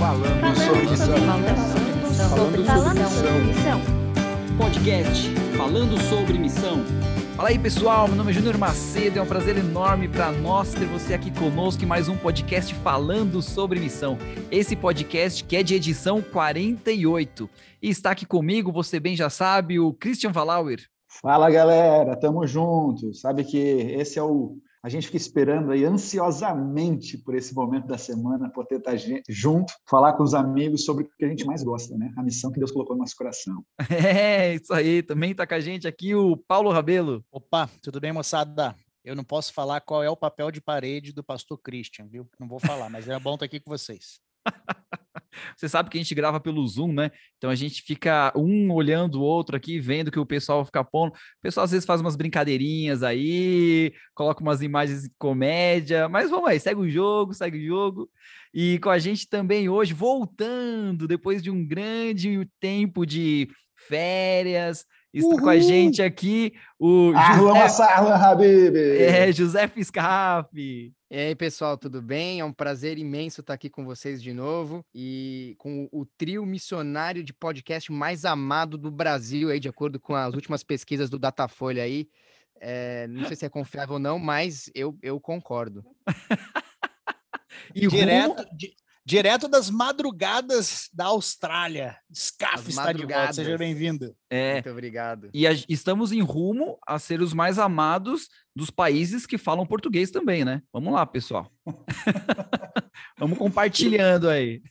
Falando sobre missão. Falando sobre missão. Podcast Falando sobre Missão. Fala aí pessoal, meu nome é Júnior Macedo, é um prazer enorme para nós ter você aqui conosco em mais um podcast falando sobre missão. Esse podcast que é de edição 48. E está aqui comigo, você bem já sabe, o Christian Valauer. Fala galera, tamo junto. Sabe que esse é o a gente fica esperando aí ansiosamente por esse momento da semana, poder estar junto, falar com os amigos sobre o que a gente mais gosta, né? A missão que Deus colocou no nosso coração. É, isso aí. Também está com a gente aqui o Paulo Rabelo. Opa, tudo bem, moçada? Eu não posso falar qual é o papel de parede do pastor Christian, viu? Não vou falar, mas é bom estar aqui com vocês. Você sabe que a gente grava pelo Zoom, né? Então a gente fica um olhando o outro aqui, vendo que o pessoal fica pondo. O pessoal às vezes faz umas brincadeirinhas aí, coloca umas imagens de comédia, mas vamos aí, segue o jogo, segue o jogo. E com a gente também hoje, voltando, depois de um grande tempo de férias, Está Uhul. com a gente aqui o José, Habib. É, José Fiscaf. E aí, pessoal, tudo bem? É um prazer imenso estar aqui com vocês de novo e com o trio missionário de podcast mais amado do Brasil, aí, de acordo com as últimas pesquisas do Datafolha aí. É, não sei se é confiável ou não, mas eu, eu concordo. e direto, di, direto das madrugadas da Austrália. Scaf está de volta, seja bem-vindo. É, Muito obrigado. E a, estamos em rumo a ser os mais amados dos países que falam português também, né? Vamos lá, pessoal. Vamos compartilhando aí.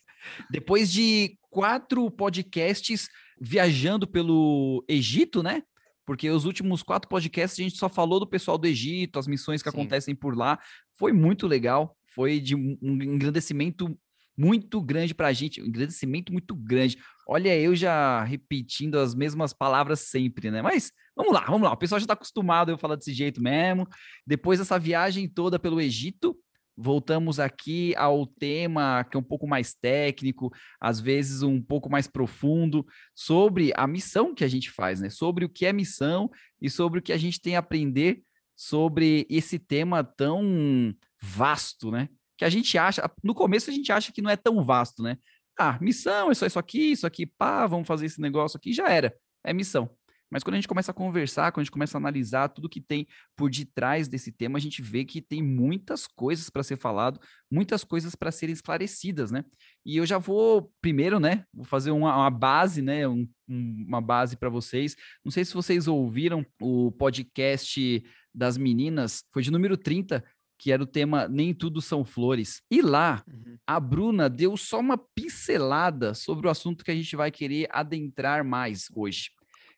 Depois de quatro podcasts viajando pelo Egito, né? Porque os últimos quatro podcasts a gente só falou do pessoal do Egito, as missões que Sim. acontecem por lá. Foi muito legal, foi de um engrandecimento muito grande para a gente, um agradecimento muito grande. Olha, eu já repetindo as mesmas palavras sempre, né? Mas vamos lá, vamos lá. O pessoal já está acostumado eu falar desse jeito mesmo. Depois dessa viagem toda pelo Egito, voltamos aqui ao tema que é um pouco mais técnico, às vezes um pouco mais profundo, sobre a missão que a gente faz, né? Sobre o que é missão e sobre o que a gente tem a aprender sobre esse tema tão vasto, né? Que a gente acha, no começo a gente acha que não é tão vasto, né? Ah, missão é só isso aqui, isso aqui, pá, vamos fazer esse negócio aqui, já era, é missão. Mas quando a gente começa a conversar, quando a gente começa a analisar tudo que tem por detrás desse tema, a gente vê que tem muitas coisas para ser falado, muitas coisas para serem esclarecidas, né? E eu já vou primeiro, né? Vou fazer uma, uma base, né? Um, uma base para vocês. Não sei se vocês ouviram o podcast das meninas, foi de número 30, que era o tema Nem Tudo São Flores. E lá, uhum. a Bruna deu só uma pincelada sobre o assunto que a gente vai querer adentrar mais hoje,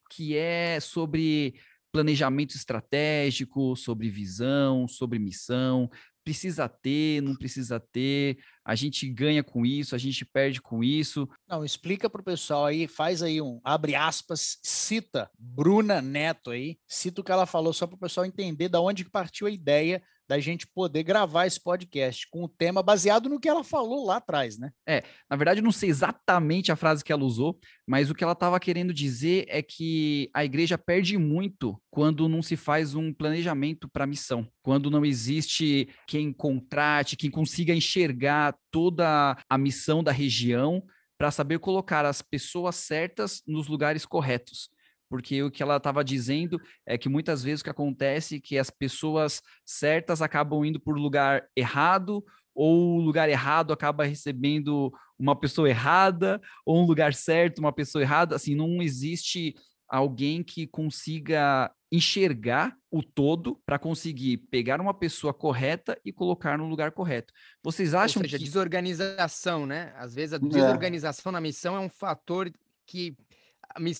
que é sobre planejamento estratégico, sobre visão, sobre missão, precisa ter, não precisa ter, a gente ganha com isso, a gente perde com isso. Não, explica para o pessoal aí, faz aí um, abre aspas, cita Bruna Neto aí, cita o que ela falou só para o pessoal entender da onde partiu a ideia da gente poder gravar esse podcast com o tema baseado no que ela falou lá atrás, né? É, na verdade, eu não sei exatamente a frase que ela usou, mas o que ela estava querendo dizer é que a igreja perde muito quando não se faz um planejamento para a missão, quando não existe quem contrate, quem consiga enxergar toda a missão da região para saber colocar as pessoas certas nos lugares corretos porque o que ela estava dizendo é que muitas vezes o que acontece é que as pessoas certas acabam indo por lugar errado, ou o lugar errado acaba recebendo uma pessoa errada, ou um lugar certo, uma pessoa errada. Assim, não existe alguém que consiga enxergar o todo para conseguir pegar uma pessoa correta e colocar no lugar correto. Vocês acham Ou seja, que desorganização, né? Às vezes a é. desorganização é. na missão é um fator que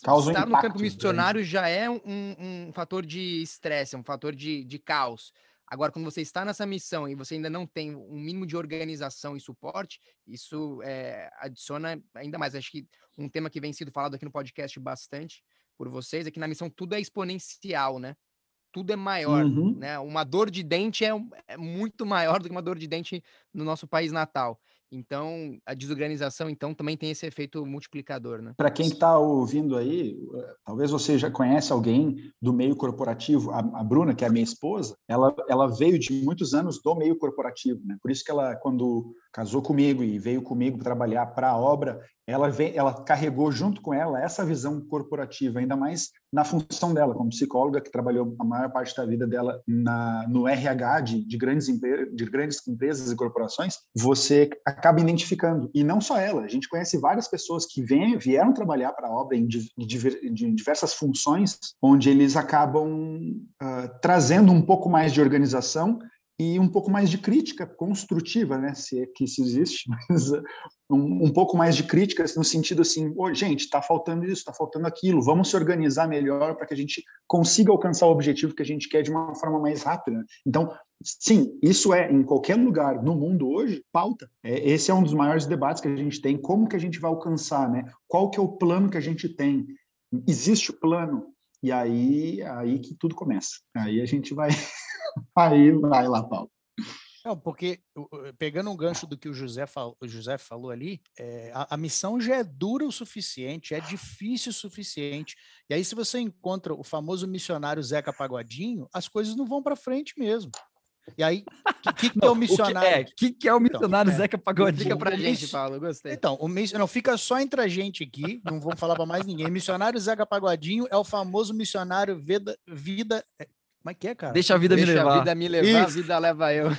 Causa estar um no campo missionário já é um, um fator de estresse, um fator de, de caos. Agora, quando você está nessa missão e você ainda não tem um mínimo de organização e suporte, isso é, adiciona ainda mais. Acho que um tema que vem sido falado aqui no podcast bastante por vocês é que na missão tudo é exponencial, né? Tudo é maior, uhum. né? Uma dor de dente é, é muito maior do que uma dor de dente no nosso país natal. Então, a desorganização, então, também tem esse efeito multiplicador, né? Para quem está ouvindo aí, eh, talvez você já conhece alguém do meio corporativo. A, a, Bruna, que é a minha esposa, ela, ela veio de muitos anos do meio corporativo, né? Por isso que ela, quando casou comigo e veio comigo trabalhar para a obra, ela, vem, ela carregou junto com ela essa visão corporativa, ainda mais na função dela como psicóloga, que trabalhou a maior parte da vida dela na, no RH de, de, grandes de grandes empresas e corporações, você acaba identificando. E não só ela, a gente conhece várias pessoas que vêm, vieram trabalhar para a obra em, de, diversas funções, onde eles acabam uh, trazendo um pouco mais de organização e um pouco mais de crítica construtiva, né? Se é que isso existe, mas um, um pouco mais de crítica no sentido assim, oh, gente, está faltando isso, está faltando aquilo, vamos se organizar melhor para que a gente consiga alcançar o objetivo que a gente quer de uma forma mais rápida. Então, sim, isso é em qualquer lugar no mundo hoje pauta. É, esse é um dos maiores debates que a gente tem. Como que a gente vai alcançar, né? Qual que é o plano que a gente tem? Existe o plano? E aí, aí que tudo começa. Aí a gente vai Aí vai lá, Paulo. Não, porque pegando um gancho do que o José, falou, o José falou ali, é, a, a, missão já é dura o suficiente, é difícil o suficiente. E aí, se você encontra o famoso missionário Zeca Pagodinho, as coisas não vão para frente mesmo. E aí, o que, que, que, é o missionário? O que, é, que, que é o então, missionário então, Zeca Pagodinho? Fica pra gente, Paulo, gostei. Então, o, não fica só entre a gente aqui, não vamos falar para mais ninguém. Missionário Zeca Pagodinho é o famoso missionário vida, vida como é que é, cara? Deixa a vida deixa me levar. Deixa a vida me levar, Isso. a vida leva eu.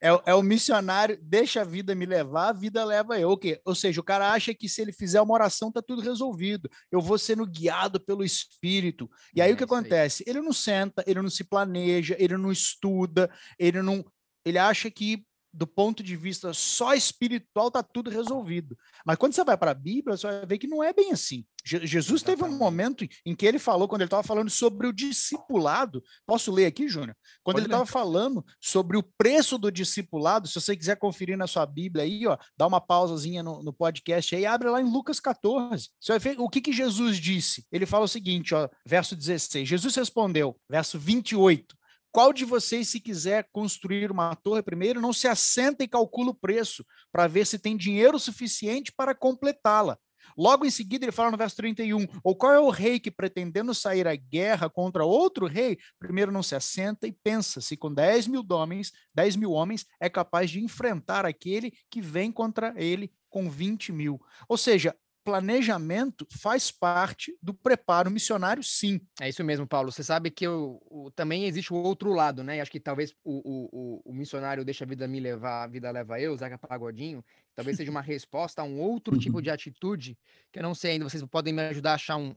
É, é, o missionário, deixa a vida me levar, a vida leva eu. Okay? Ou seja, o cara acha que se ele fizer uma oração, tá tudo resolvido. Eu vou sendo guiado pelo Espírito. E aí é, o que acontece? Aí. Ele não senta, ele não se planeja, ele não estuda, ele não. Ele acha que do ponto de vista só espiritual, está tudo resolvido. Mas quando você vai para a Bíblia, você vai ver que não é bem assim. Je Jesus Exatamente. teve um momento em que ele falou, quando ele estava falando sobre o discipulado. Posso ler aqui, Júnior? Quando Pode ele estava falando sobre o preço do discipulado, se você quiser conferir na sua Bíblia aí, ó, dá uma pausazinha no, no podcast aí, abre lá em Lucas 14. Você vai ver o que, que Jesus disse. Ele fala o seguinte, ó, verso 16. Jesus respondeu, verso 28. Qual de vocês, se quiser construir uma torre primeiro, não se assenta e calcula o preço para ver se tem dinheiro suficiente para completá-la? Logo em seguida, ele fala no verso 31, ou qual é o rei que, pretendendo sair à guerra contra outro rei, primeiro não se assenta e pensa se com 10 mil homens, 10 mil homens é capaz de enfrentar aquele que vem contra ele com 20 mil. Ou seja, planejamento faz parte do preparo missionário, sim. É isso mesmo, Paulo. Você sabe que eu, o, também existe o outro lado, né? Acho que talvez o, o, o, missionário deixa a vida me levar, a vida leva eu, Zeca Pagodinho, talvez seja uma resposta a um outro tipo de atitude, que eu não sei ainda, vocês podem me ajudar a achar um,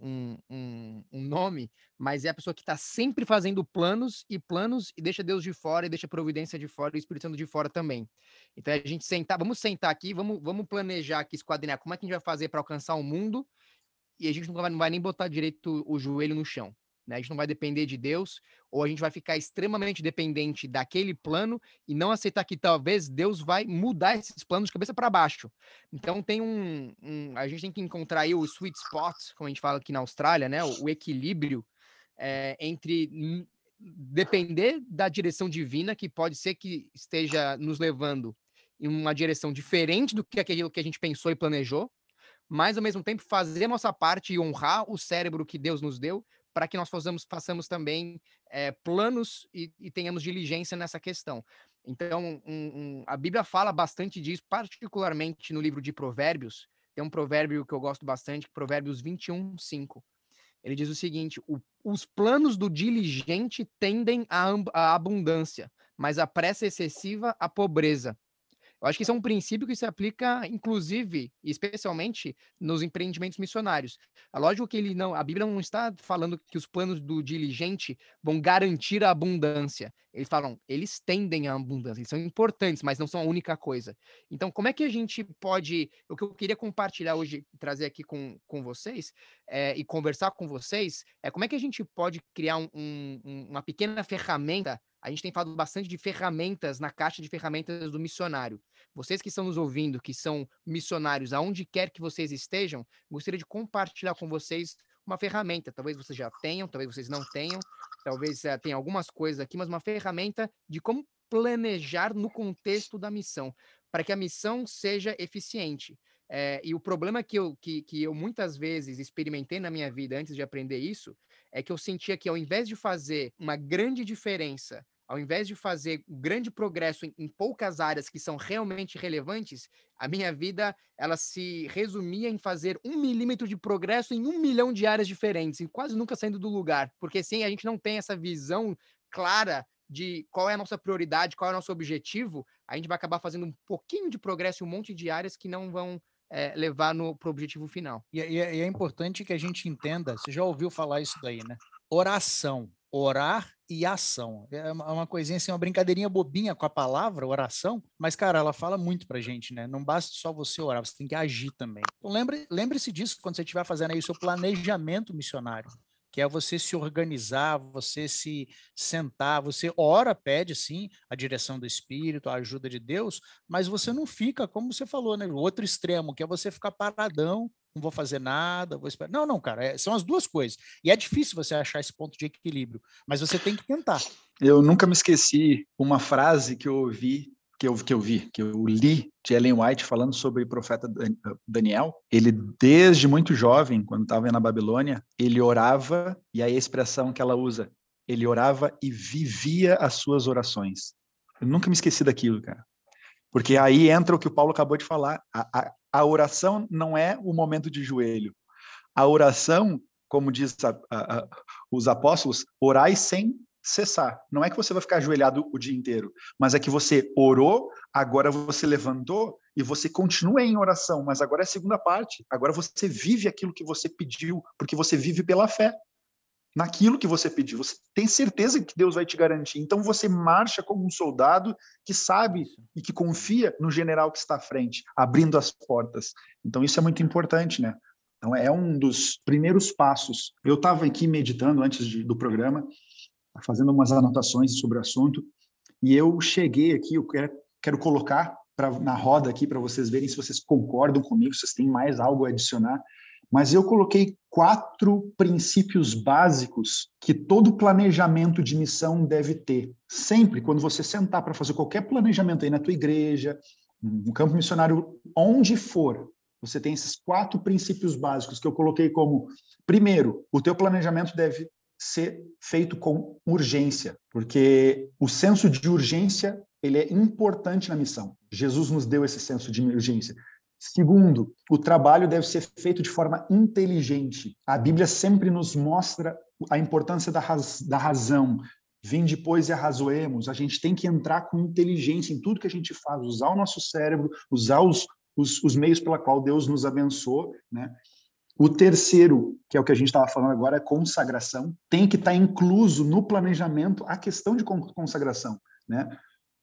um, um, nome, mas é a pessoa que está sempre fazendo planos e planos e deixa Deus de fora e deixa a providência de fora e o Espírito Santo de fora também. Então a gente sentar, vamos sentar aqui, vamos, vamos planejar aqui, esquadrinhar como é que a gente vai fazer para alcançar o mundo e a gente não vai, não vai nem botar direito o joelho no chão. Né? A gente não vai depender de Deus, ou a gente vai ficar extremamente dependente daquele plano e não aceitar que talvez Deus vai mudar esses planos de cabeça para baixo. Então tem um, um, a gente tem que encontrar aí o sweet spot, como a gente fala aqui na Austrália, né? O, o equilíbrio é, entre depender da direção divina, que pode ser que esteja nos levando em uma direção diferente do que aquilo que a gente pensou e planejou, mas ao mesmo tempo fazer nossa parte e honrar o cérebro que Deus nos deu para que nós façamos, façamos também é, planos e, e, tenhamos diligência nessa questão. Então, um, um, a Bíblia fala bastante disso, particularmente no livro de Provérbios. Tem um provérbio que eu gosto bastante, Provérbios 21, 5. Ele diz o seguinte: o, os planos do diligente tendem à abundância, mas a pressa excessiva à pobreza. Eu acho que isso é um princípio que se aplica, inclusive, especialmente nos empreendimentos missionários. A lógico que ele não, a Bíblia não está falando que os planos do diligente vão garantir a abundância. Eles falam, eles tendem à abundância, eles são importantes, mas não são a única coisa. Então, como é que a gente pode, o que eu queria compartilhar hoje, trazer aqui com, com vocês é, e conversar com vocês, é como é que a gente pode criar um, um, uma pequena ferramenta a gente tem falado bastante de ferramentas na caixa de ferramentas do missionário. Vocês que estão nos ouvindo, que são missionários, aonde quer que vocês estejam, gostaria de compartilhar com vocês uma ferramenta. Talvez vocês já tenham, talvez vocês não tenham, talvez uh, tenha algumas coisas aqui, mas uma ferramenta de como planejar no contexto da missão. para que a missão seja eficiente. É, e o problema que eu, que, que eu muitas vezes experimentei na minha vida antes de aprender isso é que eu sentia que ao invés de fazer uma grande diferença, ao invés de fazer um grande progresso em, em poucas áreas que são realmente relevantes, a minha vida ela se resumia em fazer um milímetro de progresso em um milhão de áreas diferentes, e quase nunca saindo do lugar, porque sim, a gente não tem essa visão clara de qual é a nossa prioridade, qual é o nosso objetivo, a gente vai acabar fazendo um pouquinho de progresso em um monte de áreas que não vão é, levar para o objetivo final. E, e, e, é importante que a gente entenda, você já ouviu falar isso daí, né? Oração, orar e ação. É uma é coisinha assim, uma brincadeirinha bobinha com a palavra oração, mas, cara, ela fala muito pra gente, né? Não basta só você orar, você tem que agir também. Então, lembre-se lembre disso quando você estiver fazendo aí o seu planejamento missionário que é você se organizar, você se sentar, você ora, pede sim a direção do Espírito, a ajuda de Deus, mas você não fica, como você falou, né? O outro extremo, que é você ficar paradão, não vou fazer nada, vou esperar. Não, não, cara, é, são as duas coisas. E é difícil você achar esse ponto de equilíbrio, mas você tem que tentar. Eu nunca me esqueci uma frase que eu ouvi que eu, que eu vi, que eu li de Ellen White falando sobre o profeta Daniel. Ele, desde muito jovem, quando estava na Babilônia, ele orava, e a expressão que ela usa, ele orava e vivia as suas orações. Eu nunca me esqueci daquilo, cara. Porque aí entra o que o Paulo acabou de falar. A, a, a oração não é o momento de joelho. A oração, como diz a, os apóstolos, orai sem cessar. Não é que você vai ficar ajoelhado o dia inteiro, mas é que você orou, agora você levantou e você continua em oração, mas agora é a segunda parte. Agora você vive aquilo que você pediu, porque você vive pela fé. Naquilo que você pediu, você tem certeza que Deus vai te garantir. Então você marcha como um soldado que sabe e que confia no general que está à frente, abrindo as portas. Então isso é muito importante, né? Então é um dos primeiros passos. Eu estava aqui meditando antes de, do programa fazendo umas anotações sobre o assunto, e eu cheguei aqui, eu quero, quero colocar pra, na roda aqui para vocês verem se vocês concordam comigo, se vocês têm mais algo a adicionar, mas eu coloquei quatro princípios básicos que todo planejamento de missão deve ter. Sempre, quando você sentar para fazer qualquer planejamento aí na tua igreja, no campo missionário, onde for, você tem esses quatro princípios básicos que eu coloquei como: primeiro, o teu planejamento deve ser feito com urgência, porque o senso de urgência ele é importante na missão. Jesus nos deu esse senso de urgência. Segundo, o trabalho deve ser feito de forma inteligente. A Bíblia sempre nos mostra a importância da, raz da razão. Vim depois e arrazoemos. A gente tem que entrar com inteligência em tudo que a gente faz, usar o nosso cérebro, usar os, os, os meios pela qual Deus nos abençoou, né? O terceiro, que é o que a gente estava falando agora, é consagração. Tem que estar tá incluso no planejamento a questão de consagração, né?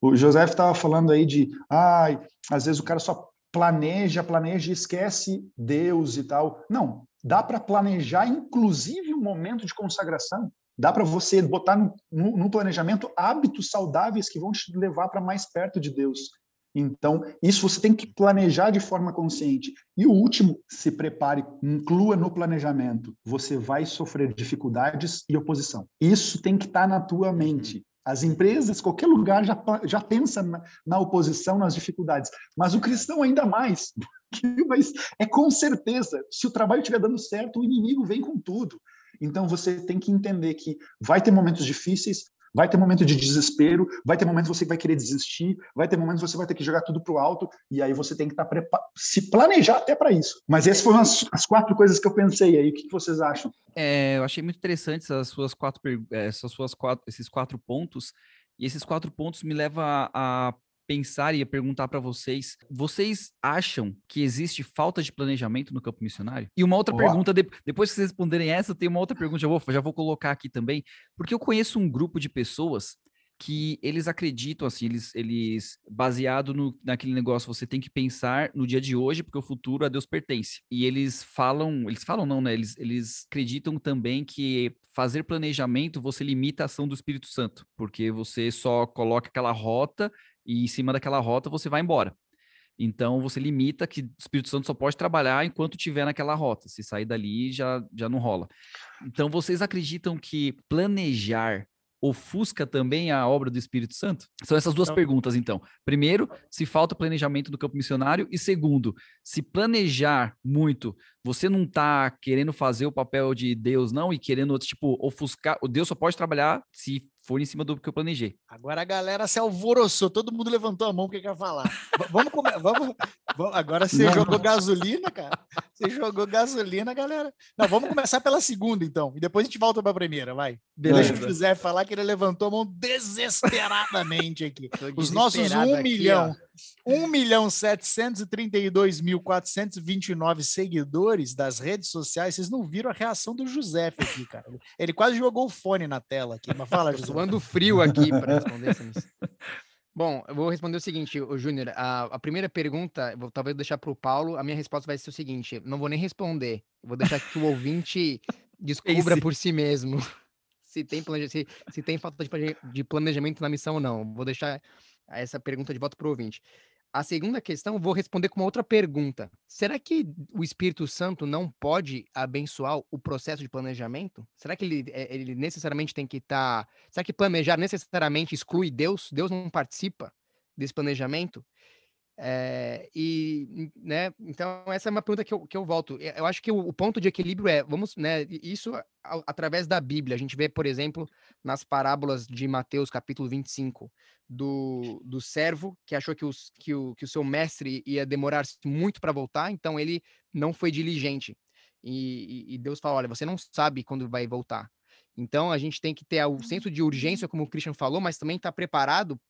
O José estava falando aí de, ai, às vezes o cara só planeja, planeja e esquece Deus e tal. Não, dá para planejar inclusive um momento de consagração. Dá para você botar no, no, planejamento hábitos saudáveis que vão te levar para mais perto de Deus. Então, isso você tem que planejar de forma consciente. E o último, se prepare, inclua no planejamento. Você vai sofrer dificuldades e oposição. Isso tem que estar tá na tua mente. As empresas, qualquer lugar, já, já pensa na, na oposição, nas dificuldades. Mas o cristão ainda mais. Mas é com certeza, se o trabalho estiver dando certo, o inimigo vem com tudo. Então você tem que entender que vai ter momentos difíceis, Vai ter momento de desespero, vai ter momento que você vai querer desistir, vai ter momento que você vai ter que jogar tudo para o alto, e aí você tem que estar tá se planejar até para isso. Mas essas foram as, as, quatro coisas que eu pensei aí. O que, que vocês acham? É, eu achei muito interessante essas suas quatro, essas suas quatro, esses quatro pontos. E esses quatro pontos me levam a pensar e perguntar para vocês: vocês acham que existe falta de planejamento no campo missionário? E uma outra pergunta, de, depois que vocês responderem essa, tem uma outra pergunta, já vou, já vou colocar aqui também, porque eu conheço um grupo de pessoas que eles acreditam, assim, eles, eles baseado no, naquele negócio, você tem que pensar no dia de hoje, porque o futuro a Deus pertence. E eles falam, eles falam não, né? Eles, eles acreditam também que fazer planejamento você limita a ação do Espírito Santo, porque você só coloca aquela rota e em cima daquela rota você vai embora. Então você limita que o Espírito Santo só pode trabalhar enquanto estiver naquela rota. Se sair dali já já não rola. Então vocês acreditam que planejar ofusca também a obra do Espírito Santo? São essas duas então, perguntas, então. Primeiro, se falta planejamento do campo missionário, e segundo, se planejar muito, você não está querendo fazer o papel de Deus, não, e querendo, tipo, ofuscar. O Deus só pode trabalhar se for em cima do que eu planejei. Agora a galera se alvoroçou, todo mundo levantou a mão porque quer falar. vamos, vamos, vamos, Agora você não. jogou gasolina, cara. Você jogou gasolina, galera. Não, vamos começar pela segunda, então. E depois a gente volta para a primeira, vai. Beleza. Deixa o José falar que ele levantou a mão desesperadamente aqui. Os nossos um aqui, milhão, ó. 1 milhão 732 mil 429 seguidores das redes sociais, vocês não viram a reação do José aqui, cara. Ele quase jogou o fone na tela aqui. Mas fala, José suando frio aqui para responder essa missão. Bom, eu vou responder o seguinte, o Júnior. A, a, primeira pergunta, vou talvez deixar para o Paulo. A minha resposta vai ser o seguinte: não vou nem responder. Vou deixar que o ouvinte descubra Esse. por si mesmo se tem, se, se tem falta de planejamento na missão ou não. Vou deixar essa pergunta de volta para o ouvinte. A segunda questão, vou responder com uma outra pergunta. Será que o Espírito Santo não pode abençoar o processo de planejamento? Será que ele, eh, ele necessariamente tem que estar. Tá... Será que planejar necessariamente exclui Deus? Deus não participa desse planejamento? É, e, né, então essa é uma pergunta que eu, que eu volto. Eu acho que o, o ponto de equilíbrio é, vamos, né, isso a, através da Bíblia. A gente vê, por exemplo, nas parábolas de Mateus, capítulo 25, do, do servo que achou que, os, que, o, que o seu mestre ia demorar muito para voltar, então ele não foi diligente. E, e, Deus fala: olha, você não sabe quando vai voltar. Então a gente tem que ter o senso de urgência, como o Christian falou, mas também estar tá preparado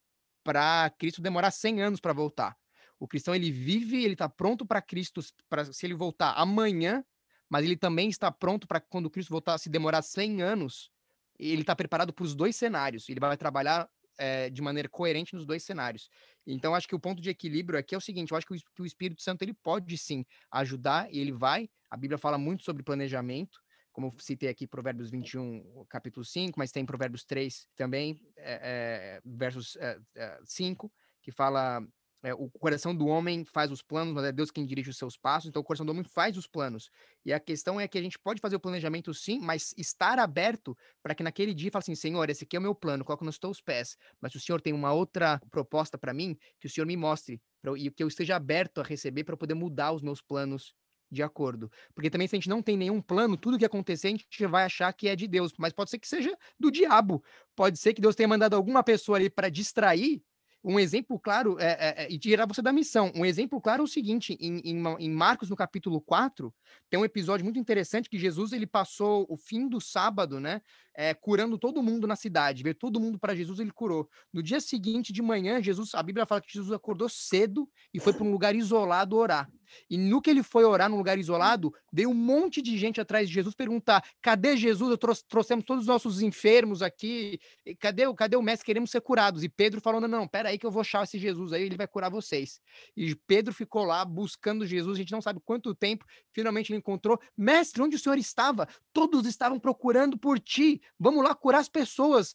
para Cristo demorar 100 anos para voltar. O cristão ele vive, ele está pronto para Cristo, para se ele voltar amanhã, mas ele também está pronto para quando Cristo voltar, se demorar 100 anos, ele está preparado para os dois cenários. Ele vai trabalhar é, de maneira coerente nos dois cenários. Então, acho que o ponto de equilíbrio aqui é o seguinte: eu acho que o, que o Espírito Santo ele pode sim ajudar e ele vai. A Bíblia fala muito sobre planejamento, como eu citei aqui Provérbios 21, capítulo 5, mas tem Provérbios 3 também, é, é, versos é, 5, que fala é, o coração do homem faz os planos, mas é Deus quem dirige os seus passos, então o coração do homem faz os planos. E a questão é que a gente pode fazer o planejamento sim, mas estar aberto para que naquele dia fale assim: Senhor, esse aqui é o meu plano, coloco nos teus pés. Mas se o Senhor tem uma outra proposta para mim, que o Senhor me mostre e que eu esteja aberto a receber para poder mudar os meus planos de acordo. Porque também, se a gente não tem nenhum plano, tudo que acontecer, a gente vai achar que é de Deus, mas pode ser que seja do diabo. Pode ser que Deus tenha mandado alguma pessoa ali para distrair um exemplo claro é, é, é, e tirar você da missão. Um exemplo claro é o seguinte: em, em, em, Marcos, no capítulo 4, tem um episódio muito interessante que Jesus ele passou o fim do sábado, né? É, curando todo mundo na cidade, veio todo mundo para Jesus, ele curou. No dia seguinte de manhã, Jesus, a Bíblia fala que Jesus acordou cedo e foi para um lugar isolado orar. E no que ele foi orar num lugar isolado, veio um monte de gente atrás de Jesus perguntar: cadê Jesus? Eu trouxe, trouxemos todos os nossos enfermos aqui. Cadê, cadê o mestre? Queremos ser curados. E Pedro falou: não, não, pera aí que eu vou achar esse Jesus aí, ele vai curar vocês. E Pedro ficou lá buscando Jesus, a gente não sabe quanto tempo, finalmente ele encontrou. Mestre, onde o senhor estava? Todos estavam procurando por ti. Vamos lá curar as pessoas.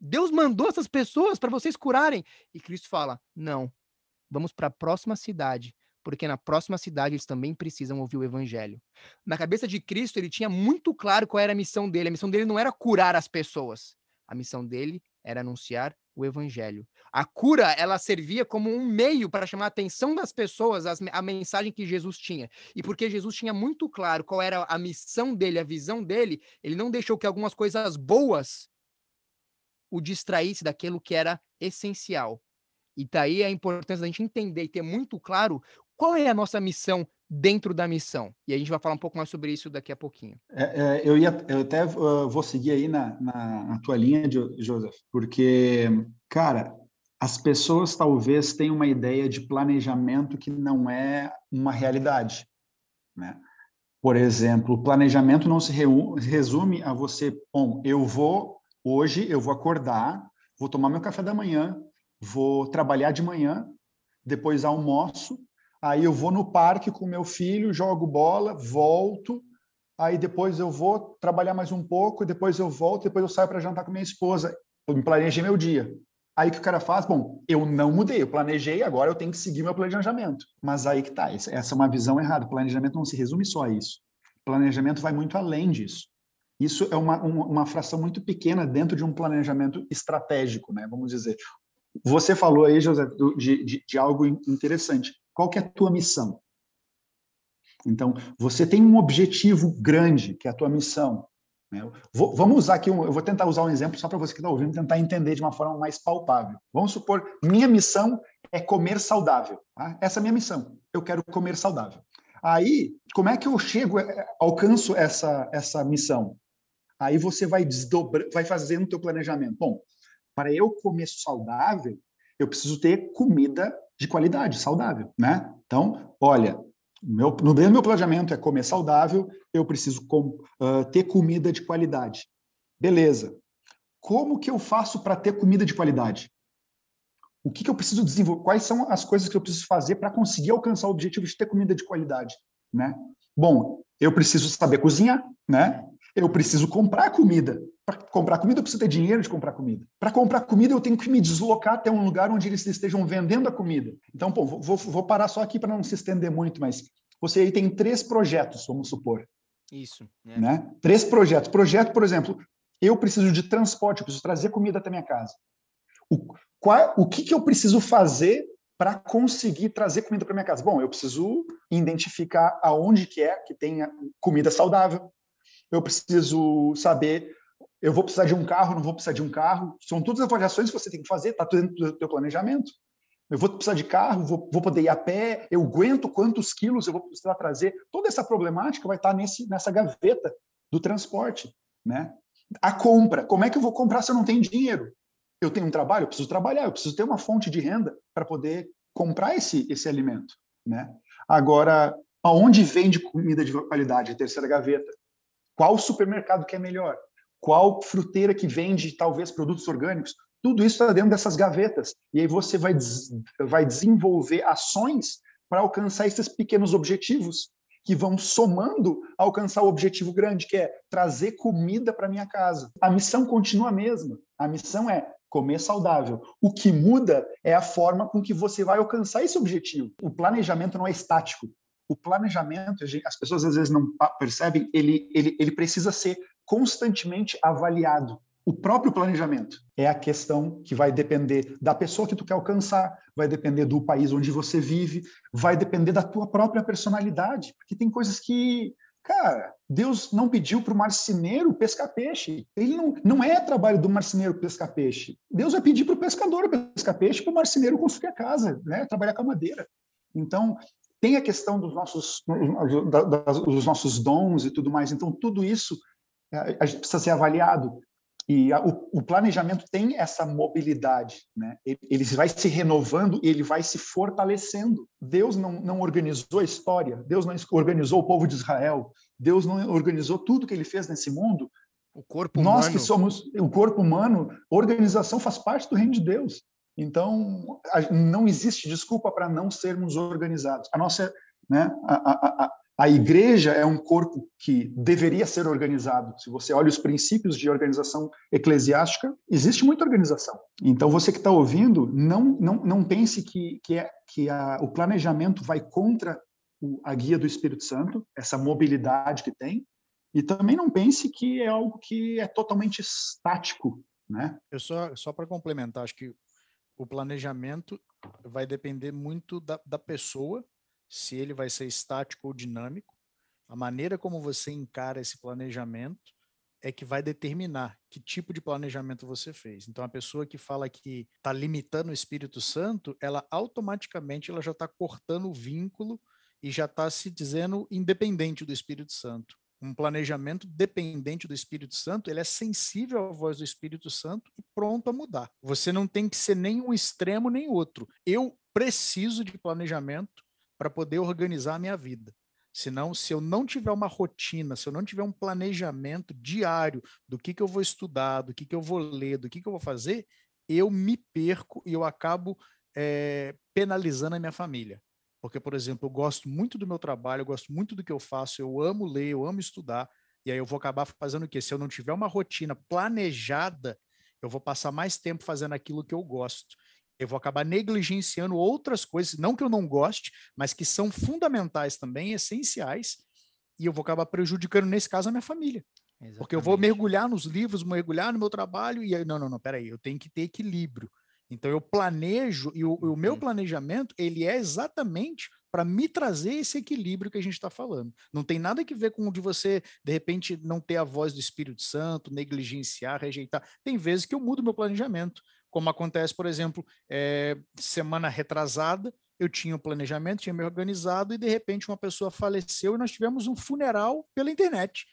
Deus mandou essas pessoas para vocês curarem. E Cristo fala: não, vamos para a próxima cidade porque na próxima cidade eles também precisam ouvir o evangelho. Na cabeça de Cristo, ele tinha muito claro qual era a missão dele. A missão dele não era curar as pessoas. A missão dele era anunciar o evangelho. A cura, ela servia como um meio para chamar a atenção das pessoas a mensagem que Jesus tinha. E porque Jesus tinha muito claro qual era a missão dele, a visão dele, ele não deixou que algumas coisas boas o distraísse daquilo que era essencial. E daí a importância da gente entender e ter muito claro qual é a nossa missão dentro da missão? E a gente vai falar um pouco mais sobre isso daqui a pouquinho. É, é, eu, ia, eu até uh, vou seguir aí na, na, na tua linha, Joseph, porque, cara, as pessoas talvez tenham uma ideia de planejamento que não é uma realidade. Né? Por exemplo, o planejamento não se resume a você, bom, eu vou, hoje eu vou acordar, vou tomar meu café da manhã, vou trabalhar de manhã, depois almoço, Aí eu vou no parque com meu filho, jogo bola, volto. Aí depois eu vou trabalhar mais um pouco, depois eu volto, depois eu saio para jantar com minha esposa. Eu me planejei meu dia. Aí o que o cara faz? Bom, eu não mudei, eu planejei, agora eu tenho que seguir meu planejamento. Mas aí que tá, essa é uma visão errada. Planejamento não se resume só a isso. Planejamento vai muito além disso. Isso é uma, uma, uma, fração muito pequena dentro de um planejamento estratégico, né? Vamos dizer. Você falou aí, José, de, de, de algo interessante. Qual que é a tua missão? Então, você tem um objetivo grande, que é a tua missão. Né? Vou, vamos usar aqui, um, eu vou tentar usar um exemplo só para você que está ouvindo tentar entender de uma forma mais palpável. Vamos supor, minha missão é comer saudável. Tá? Essa é a minha missão. Eu quero comer saudável. Aí, como é que eu chego, é, alcanço essa, essa missão? Aí você vai desdobrar, vai fazendo o teu planejamento. Bom, para eu comer saudável, eu preciso ter comida de qualidade, saudável, né? Então, olha, meu, no meu planejamento é comer saudável, eu preciso com, uh, ter comida de qualidade. Beleza. Como que eu faço para ter comida de qualidade? O que, que eu preciso desenvolver? Quais são as coisas que eu preciso fazer para conseguir alcançar o objetivo de ter comida de qualidade? Né? Bom, eu preciso saber cozinhar, né? Eu preciso comprar comida. Para comprar comida, eu preciso ter dinheiro de comprar comida. Para comprar comida, eu tenho que me deslocar até um lugar onde eles estejam vendendo a comida. Então, pô, vou, vou parar só aqui para não se estender muito, mas você aí tem três projetos, vamos supor. Isso. É. Né? Três projetos. Projeto, por exemplo, eu preciso de transporte, eu preciso trazer comida até minha casa. O, qual, o que, que eu preciso fazer para conseguir trazer comida para minha casa? Bom, eu preciso identificar aonde que é que tenha comida saudável. Eu preciso saber, eu vou precisar de um carro, não vou precisar de um carro. São todas avaliações que você tem que fazer, está dentro do teu planejamento. Eu vou precisar de carro, vou, vou, poder ir a pé, eu aguento quantos quilos eu vou precisar trazer. Toda essa problemática vai estar nesse, nessa gaveta do transporte. Né? A compra, como é que eu vou comprar se eu não tenho dinheiro? Eu tenho um trabalho, eu preciso trabalhar, eu preciso ter uma fonte de renda para poder comprar esse, esse alimento. Né? Agora, aonde vende comida de qualidade? A terceira gaveta. Qual supermercado que é melhor? Qual fruteira que vende talvez produtos orgânicos? Tudo isso está dentro dessas gavetas. E aí você vai, des vai desenvolver ações para alcançar esses pequenos objetivos que vão somando a alcançar o objetivo grande, que é trazer comida para minha casa. A missão continua a mesma. A missão é comer saudável. O que muda é a forma com que você vai alcançar esse objetivo. O planejamento não é estático. O planejamento, as pessoas às vezes não percebem, ele, ele, ele precisa ser constantemente avaliado o próprio planejamento é a questão que vai depender da pessoa que tu quer alcançar, vai depender do país onde você vive, vai depender da tua própria personalidade, porque tem coisas que, cara, Deus não pediu para o marceneiro pescar peixe. Ele não, não é trabalho do marceneiro pescar peixe. Deus vai pedir para o pescador pescar peixe, para o marceneiro construir a casa, né? trabalhar com a madeira. Então, tem a questão dos nossos, dos nossos dons e tudo mais. Então, tudo isso é, a gente precisa ser avaliado. E a, o, o, planejamento tem essa mobilidade, né? Ele, ele, vai se renovando e ele vai se fortalecendo. Deus não, não organizou a história, Deus não organizou o povo de Israel, Deus não organizou tudo que ele fez nesse mundo. O corpo Nós humano. que somos o corpo humano, organização faz parte do reino de Deus. Então, não existe desculpa para não sermos organizados. A nossa, né, a, a, a igreja é um corpo que deveria ser organizado. Se você olha os princípios de organização eclesiástica, existe muita organização. Então, você que está ouvindo, não, não, não pense que, que, é, que a, o planejamento vai contra o, a guia do Espírito Santo, essa mobilidade que tem, e também não pense que é algo que é totalmente estático. Né? Eu só, só para complementar, acho que o planejamento vai depender muito da, da pessoa se ele vai ser estático ou dinâmico. A maneira como você encara esse planejamento é que vai determinar que tipo de planejamento você fez. Então, a pessoa que fala que está limitando o Espírito Santo, ela automaticamente ela já está cortando o vínculo e já está se dizendo independente do Espírito Santo. Um planejamento dependente do Espírito Santo, ele é sensível à voz do Espírito Santo e pronto a mudar. Você não tem que ser nem um extremo nem outro. Eu preciso de planejamento para poder organizar a minha vida. Senão, se eu não tiver uma rotina, se eu não tiver um planejamento diário do que, que eu vou estudar, do que, que eu vou ler, do que, que eu vou fazer, eu me perco e eu acabo é, penalizando a minha família. Porque, por exemplo, eu gosto muito do meu trabalho, eu gosto muito do que eu faço, eu amo ler, eu amo estudar, e aí eu vou acabar fazendo o quê? Se eu não tiver uma rotina planejada, eu vou passar mais tempo fazendo aquilo que eu gosto eu vou acabar negligenciando outras coisas, não que eu não goste, mas que são fundamentais também, essenciais, e eu vou acabar prejudicando, nesse caso, a minha família. Exatamente. Porque eu vou mergulhar nos livros, mergulhar no meu trabalho e aí, não, não, não, peraí, eu tenho que ter equilíbrio. Então eu planejo e o, o meu uhum. planejamento ele é exatamente para me trazer esse equilíbrio que a gente está falando. Não tem nada que ver com o de você, de repente, não ter a voz do Espírito Santo, negligenciar, rejeitar. Tem vezes que eu mudo meu planejamento, como acontece, por exemplo, é, semana retrasada, eu tinha um planejamento, tinha me organizado e de repente uma pessoa faleceu e nós tivemos um funeral pela internet.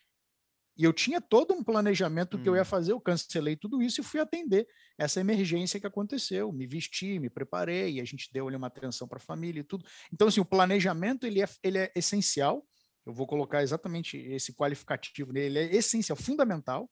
E eu tinha todo um planejamento hum. que eu ia hum. fazer, eu cancelei tudo isso e fui atender essa emergência que aconteceu. Me vesti, me preparei, a gente deu ali uma atenção para a família e tudo. Então, assim, o planejamento ele é, ele é essencial. Eu vou colocar exatamente esse qualificativo nele, ele é essencial, fundamental,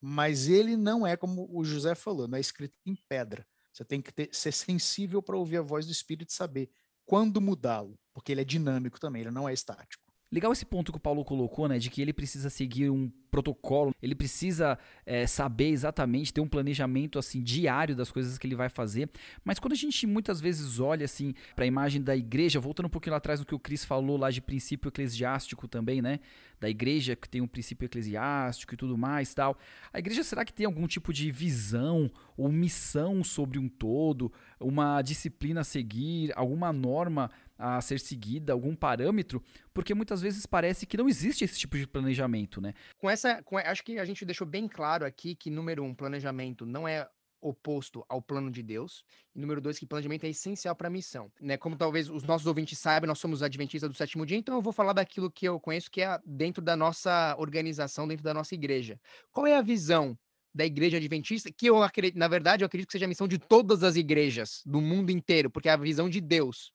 mas ele não é como o José falou, não é escrito em pedra. Você tem que ter, ser sensível para ouvir a voz do Espírito e saber quando mudá-lo, porque ele é dinâmico também, ele não é estático. Legal esse ponto que o Paulo colocou, né? De que ele precisa seguir um protocolo, ele precisa é, saber exatamente, ter um planejamento assim diário das coisas que ele vai fazer. Mas quando a gente muitas vezes olha assim para a imagem da igreja, voltando um pouquinho lá atrás no que o Cris falou lá de princípio eclesiástico também, né? Da igreja que tem um princípio eclesiástico e tudo mais, tal. A igreja será que tem algum tipo de visão ou missão sobre um todo, uma disciplina a seguir, alguma norma a ser seguida, algum parâmetro, porque muitas vezes parece que não existe esse tipo de planejamento, né? Com essa, com, acho que a gente deixou bem claro aqui que número um, planejamento não é oposto ao plano de Deus. E número dois, que planejamento é essencial para a missão. Né? Como talvez os nossos ouvintes saibam, nós somos adventistas do sétimo dia, então eu vou falar daquilo que eu conheço, que é dentro da nossa organização, dentro da nossa igreja. Qual é a visão da igreja adventista? Que eu acredito, na verdade, eu acredito que seja a missão de todas as igrejas do mundo inteiro, porque é a visão de Deus.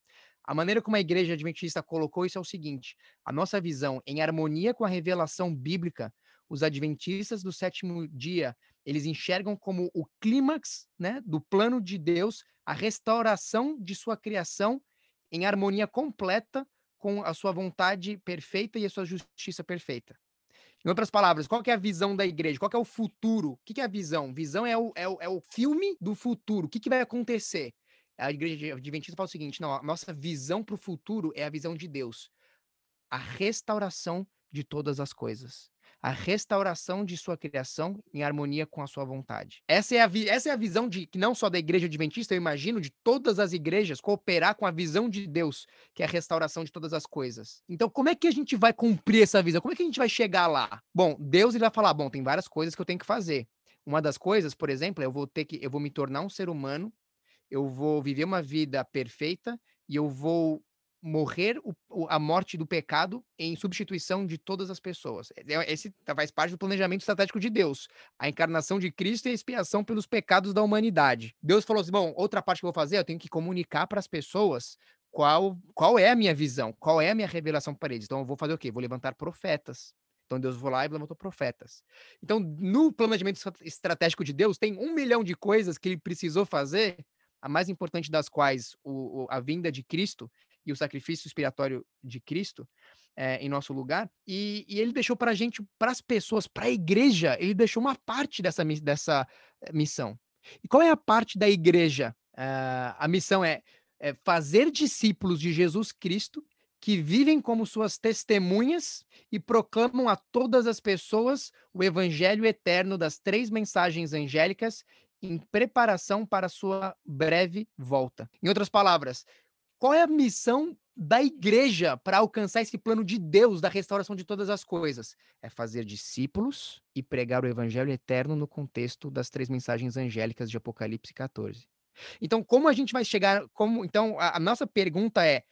A maneira como a igreja adventista colocou isso é o seguinte: a nossa visão, em harmonia com a revelação bíblica, os adventistas do sétimo dia, eles enxergam como o clímax né, do plano de Deus, a restauração de sua criação em harmonia completa com a sua vontade perfeita e a sua justiça perfeita. Em outras palavras, qual é a visão da igreja? Qual é o futuro? O que é a visão? Visão é o, é o, é o filme do futuro. O que, que vai acontecer? A igreja adventista fala o seguinte: não, a nossa visão para o futuro é a visão de Deus. A restauração de todas as coisas. A restauração de sua criação em harmonia com a sua vontade. Essa é a, essa é a visão de que não só da igreja adventista, eu imagino, de todas as igrejas cooperar com a visão de Deus, que é a restauração de todas as coisas. Então, como é que a gente vai cumprir essa visão? Como é que a gente vai chegar lá? Bom, Deus ele vai falar: bom, tem várias coisas que eu tenho que fazer. Uma das coisas, por exemplo, eu vou ter que eu vou me tornar um ser humano eu vou viver uma vida perfeita e eu vou morrer o, a morte do pecado em substituição de todas as pessoas. É, esse faz parte do planejamento estratégico de Deus. A encarnação de Cristo e a expiação pelos pecados da humanidade. Deus falou assim: bom, outra parte que eu vou fazer, eu tenho que comunicar para as pessoas qual, qual é a minha visão, qual é a minha revelação para eles. Então eu vou fazer o quê? Vou levantar profetas. Então Deus foi lá e levantou profetas. Então, no planejamento estratégico de Deus, tem um milhão de coisas que ele precisou fazer a mais importante das quais o, o, a vinda de Cristo e o sacrifício expiatório de Cristo é, em nosso lugar. E, e ele deixou para a gente, para as pessoas, para a igreja, ele deixou uma parte dessa, dessa eh, missão. E qual é a parte da igreja? Uh, a missão é, é fazer discípulos de Jesus Cristo que vivem como suas testemunhas e proclamam a todas as pessoas o evangelho eterno das três mensagens angélicas em preparação para sua breve volta. Em outras palavras, qual é a missão da igreja para alcançar esse plano de Deus da restauração de todas as coisas? É fazer discípulos e pregar o evangelho eterno no contexto das três mensagens angélicas de Apocalipse 14. Então, como a gente vai chegar, como então a, a nossa pergunta é: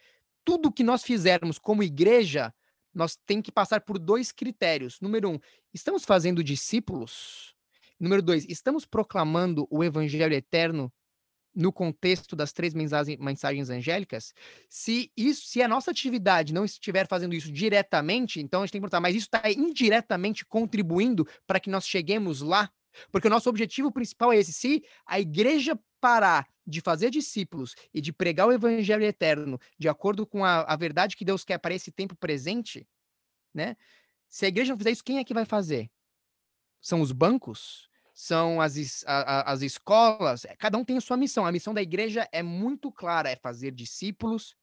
tudo que nós fizermos como igreja, nós tem que passar por dois critérios. Número um, estamos fazendo discípulos Número dois, estamos proclamando o evangelho eterno no contexto das três mensagens angélicas? Se isso, se a nossa atividade não estiver fazendo isso diretamente, então a gente tem que perguntar, mas isso está indiretamente contribuindo para que nós cheguemos lá? Porque o nosso objetivo principal é esse. Se a igreja parar de fazer discípulos e de pregar o evangelho eterno de acordo com a, a verdade que Deus quer para esse tempo presente, né? Se a igreja não fizer isso, quem é que vai fazer? São os bancos? São as, a, as escolas, eh, cada um tem a sua missão. A missão da igreja é muito clara, é fazer discípulos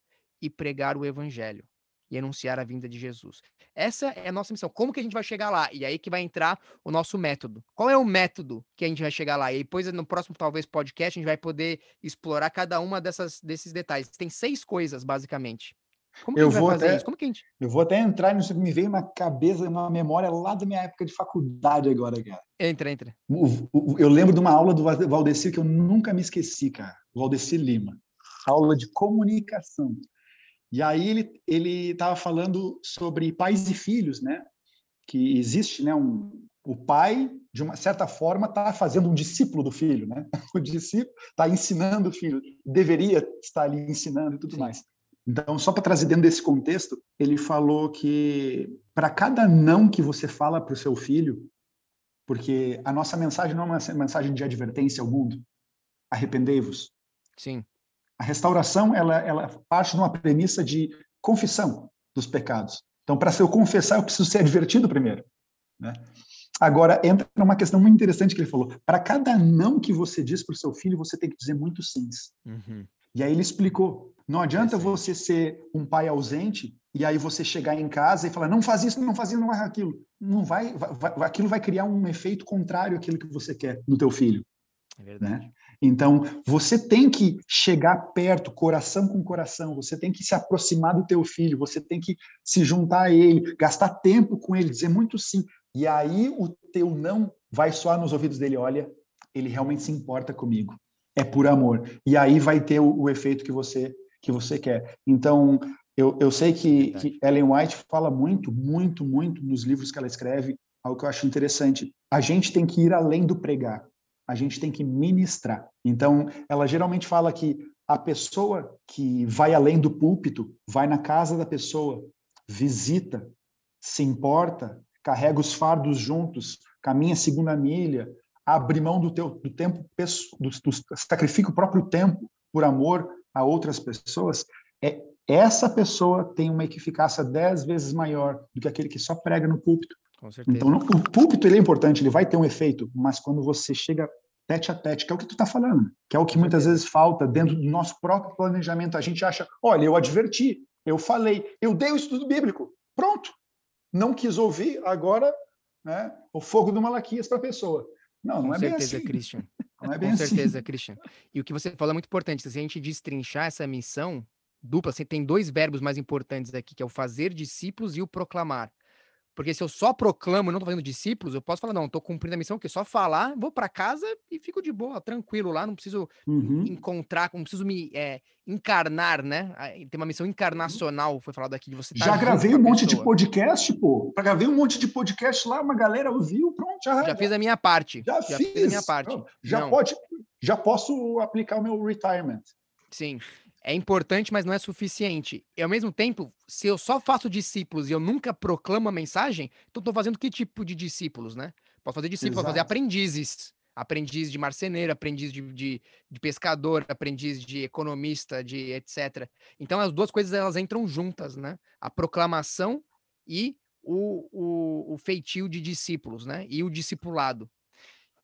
e pregar o evangelho. e anunciar a vinda de Jesus. Essa é a nossa missão. Como que a gente vai chegar lá? E aí que vai entrar o nosso método. Qual é o método que a gente vai chegar lá? E depois, no próximo, talvez, podcast, a gente vai poder explorar cada uma dessas, desses detalhes. Tem seis coisas, basicamente. Como que eu a gente vou vai fazer até, isso? Como que a gente... Eu vou até entrar nisso que me veio na cabeça, uma memória lá da minha época de faculdade agora, cara. Entra, entra. Eu lembro de uma aula do Valdecir que eu nunca me esqueci, cara. Valdecir Lima. Aula de comunicação. E aí ele ele estava falando sobre pais e filhos, né? Que existe, né? Um, o pai de uma certa forma está fazendo um discípulo do filho, né? O discípulo está ensinando o filho, deveria estar ali ensinando e tudo Sim. mais. Então, só para trazer dentro desse contexto, ele falou que para cada não que você fala para o seu filho, porque a nossa mensagem não é uma mensagem de advertência ao mundo, arrependei-vos. Sim. A restauração ela, ela parte de uma premissa de confissão dos pecados. Então, para se eu confessar, eu preciso ser advertido primeiro. Né? Agora, entra uma questão muito interessante que ele falou. Para cada não que você diz para o seu filho, você tem que dizer muito sims. Uhum. E aí ele explicou. Não adianta você ser um pai ausente e aí você chegar em casa e falar, não faz isso, não faz isso, não faz aquilo. Não vai, vai aquilo vai criar um efeito contrário àquilo que você quer no teu filho. É verdade. Né? Então, você tem que chegar perto, coração com coração, você tem que se aproximar do teu filho, você tem que se juntar a ele, gastar tempo com ele, dizer muito sim. E aí o teu não vai soar nos ouvidos dele, olha, ele realmente se importa comigo. É por amor. E aí vai ter o, o efeito que você que você quer. Então, eu, eu sei que, que Ellen White fala muito, muito, muito nos livros que ela escreve, algo que eu acho interessante. A gente tem que ir além do pregar a gente tem que ministrar. Então, ela geralmente fala que a pessoa que vai além do púlpito, vai na casa da pessoa, visita, se importa, carrega os fardos juntos, caminha segunda milha, abre mão do teu do tempo, do, do, sacrifica o próprio tempo por amor a outras pessoas, é essa pessoa tem uma eficácia dez vezes maior do que aquele que só prega no púlpito. Então, o púlpito ele é importante, ele vai ter um efeito, mas quando você chega tete a tete, que é o que tu está falando, que é o que muitas vezes falta dentro do nosso próprio planejamento. A gente acha, olha, eu adverti, eu falei, eu dei o estudo bíblico, pronto. Não quis ouvir, agora né, o fogo do Malaquias para a pessoa. Não, não Com é certeza, bem assim. Christian. Não é bem Com assim. certeza, Christian. E o que você falou é muito importante. Se a gente destrinchar essa missão dupla, você tem dois verbos mais importantes aqui, que é o fazer discípulos e o proclamar. Porque se eu só proclamo e não estou fazendo discípulos, eu posso falar, não, estou cumprindo a missão, que só falar, vou para casa e fico de boa, tranquilo lá, não preciso uhum. encontrar, não preciso me é, encarnar, né? Tem uma missão encarnacional, foi falado aqui, de você Já gravei um monte de podcast, pô. Gravei um monte de podcast lá, uma galera ouviu, pronto, já. Já, fiz a minha parte. Já, já fiz. fiz. a minha parte. já não. pode, já posso aplicar o meu retirement. Sim é importante, mas não é suficiente. E ao mesmo tempo, se eu só faço discípulos e eu nunca proclamo a mensagem, então estou fazendo que tipo de discípulos, né? Posso fazer discípulos, posso fazer aprendizes. Aprendiz de marceneiro, aprendiz de, de, de, pescador, aprendiz de economista, de etc. Então as duas coisas elas entram juntas, né? A proclamação e o, o, o feitio de discípulos, né? E o discipulado.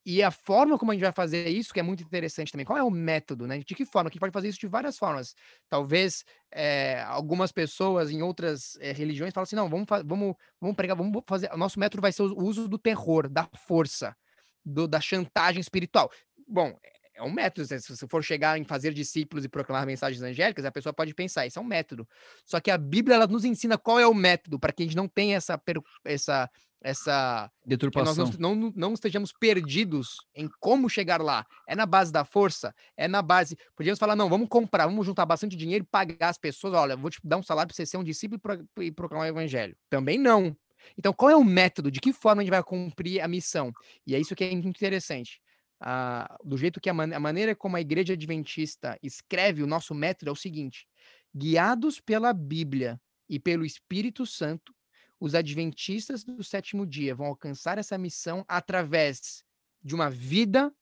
E a forma como a gente vai fazer isso, que é muito interessante também. Qual é o método, né? De que forma? Que pode fazer isso de várias formas. Talvez é, algumas pessoas em outras é, religiões falam assim: não, vamos, vamos, vamos pregar, vamos fazer. O nosso método vai ser o uso do terror, da força, do, da chantagem espiritual. Bom, é um método. Se você for chegar em fazer discípulos e proclamar mensagens angélicas, a pessoa pode pensar, isso é um método. Só que a Bíblia ela nos ensina qual é o método para que a gente não tenha essa, essa essa deturpação. nós não, não, não, estejamos perdidos em como chegar lá. É na base da força, é na base. Podíamos falar, não, vamos comprar, vamos juntar bastante dinheiro e pagar as pessoas. Olha, vou te dar um salário para você ser um discípulo e proclamar o evangelho. Também não. Então, qual é o método? De que forma a gente vai cumprir a missão? E é isso que é muito interessante. Ah, do jeito que a, man a maneira como a igreja adventista escreve o nosso método é o seguinte: guiados pela Bíblia e pelo Espírito Santo, os adventistas do sétimo dia vão alcançar essa missão através de uma vida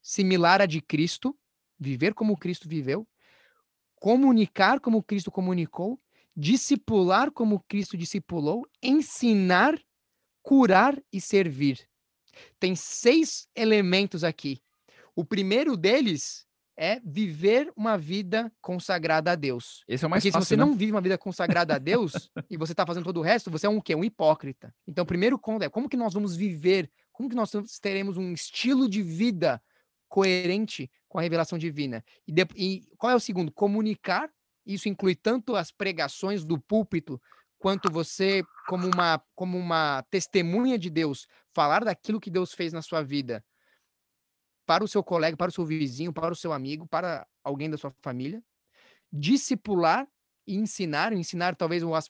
similar à de Cristo, viver como Cristo viveu, comunicar como Cristo comunicou, discipular como Cristo discipulou, ensinar, curar e servir. Tem seis elementos aqui. O primeiro deles é viver uma vida consagrada a Deus. Esse é o mais Porque fácil, se você né? não vive uma vida consagrada a Deus e você está fazendo todo o resto, você é um quê? Um hipócrita. Então, o primeiro ponto é como que nós vamos viver, como que nós teremos um estilo de vida coerente com a revelação divina. E, de, e qual é o segundo? Comunicar. Isso inclui tanto as pregações do púlpito, quanto você, como uma, como uma testemunha de Deus, falar daquilo que Deus fez na sua vida para o seu colega, para o seu vizinho, para o seu amigo, para alguém da sua família. Discipular e ensinar, ensinar talvez um, uh,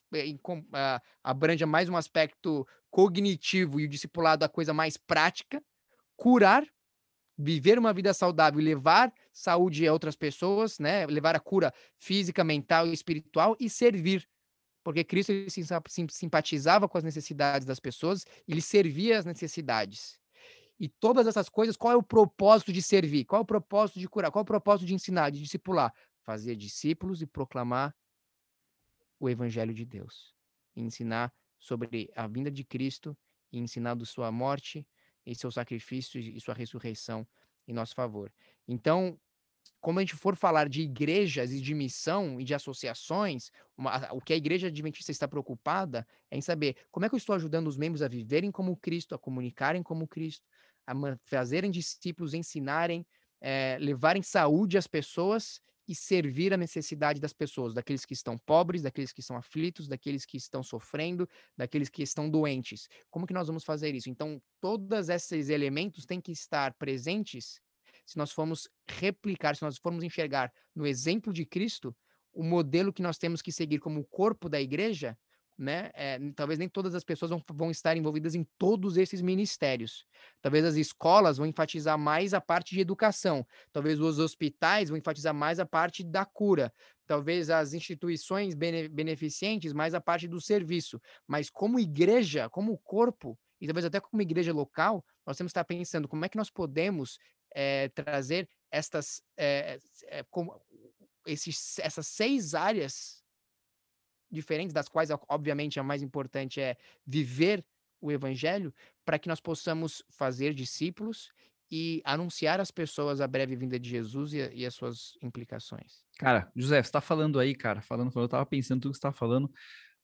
abranja mais um aspecto cognitivo e o discipulado a coisa mais prática. Curar viver uma vida saudável e levar saúde a outras pessoas, né? Levar a cura física, mental e espiritual e servir. Porque Cristo ele simpatizava com as necessidades das pessoas, ele servia as necessidades. E todas essas coisas, qual é o propósito de servir? Qual é o propósito de curar? Qual é o propósito de ensinar, de discipular? Fazer discípulos e proclamar o evangelho de Deus. E ensinar sobre a vinda de Cristo e ensinar da sua morte, e seu sacrifício e sua ressurreição em nosso favor. Então, como a gente for falar de igrejas e de missão e de associações, uma, o que a igreja adventista está preocupada é em saber como é que eu estou ajudando os membros a viverem como Cristo, a comunicarem como Cristo, a fazerem discípulos, ensinarem, é, levarem saúde às pessoas e servir a necessidade das pessoas, daqueles que estão pobres, daqueles que estão aflitos, daqueles que estão sofrendo, daqueles que estão doentes. Como que nós vamos fazer isso? Então, todos esses elementos têm que estar presentes se nós formos replicar, se nós formos enxergar no exemplo de Cristo o modelo que nós temos que seguir como corpo da igreja né? É, talvez nem todas as pessoas vão, vão estar envolvidas em todos esses ministérios. Talvez as escolas vão enfatizar mais a parte de educação. Talvez os hospitais vão enfatizar mais a parte da cura. Talvez as instituições bene, beneficentes mais a parte do serviço. Mas como igreja, como corpo, e talvez até como igreja local, nós temos que estar pensando como é que nós podemos é, trazer estas, é, é, como, esses, essas seis áreas diferentes, das quais, obviamente, a mais importante é viver o evangelho, para que nós possamos fazer discípulos e anunciar às pessoas a breve vinda de Jesus e, e as suas implicações. Cara, José, você está falando aí, cara, falando, eu estava pensando tudo que você está falando,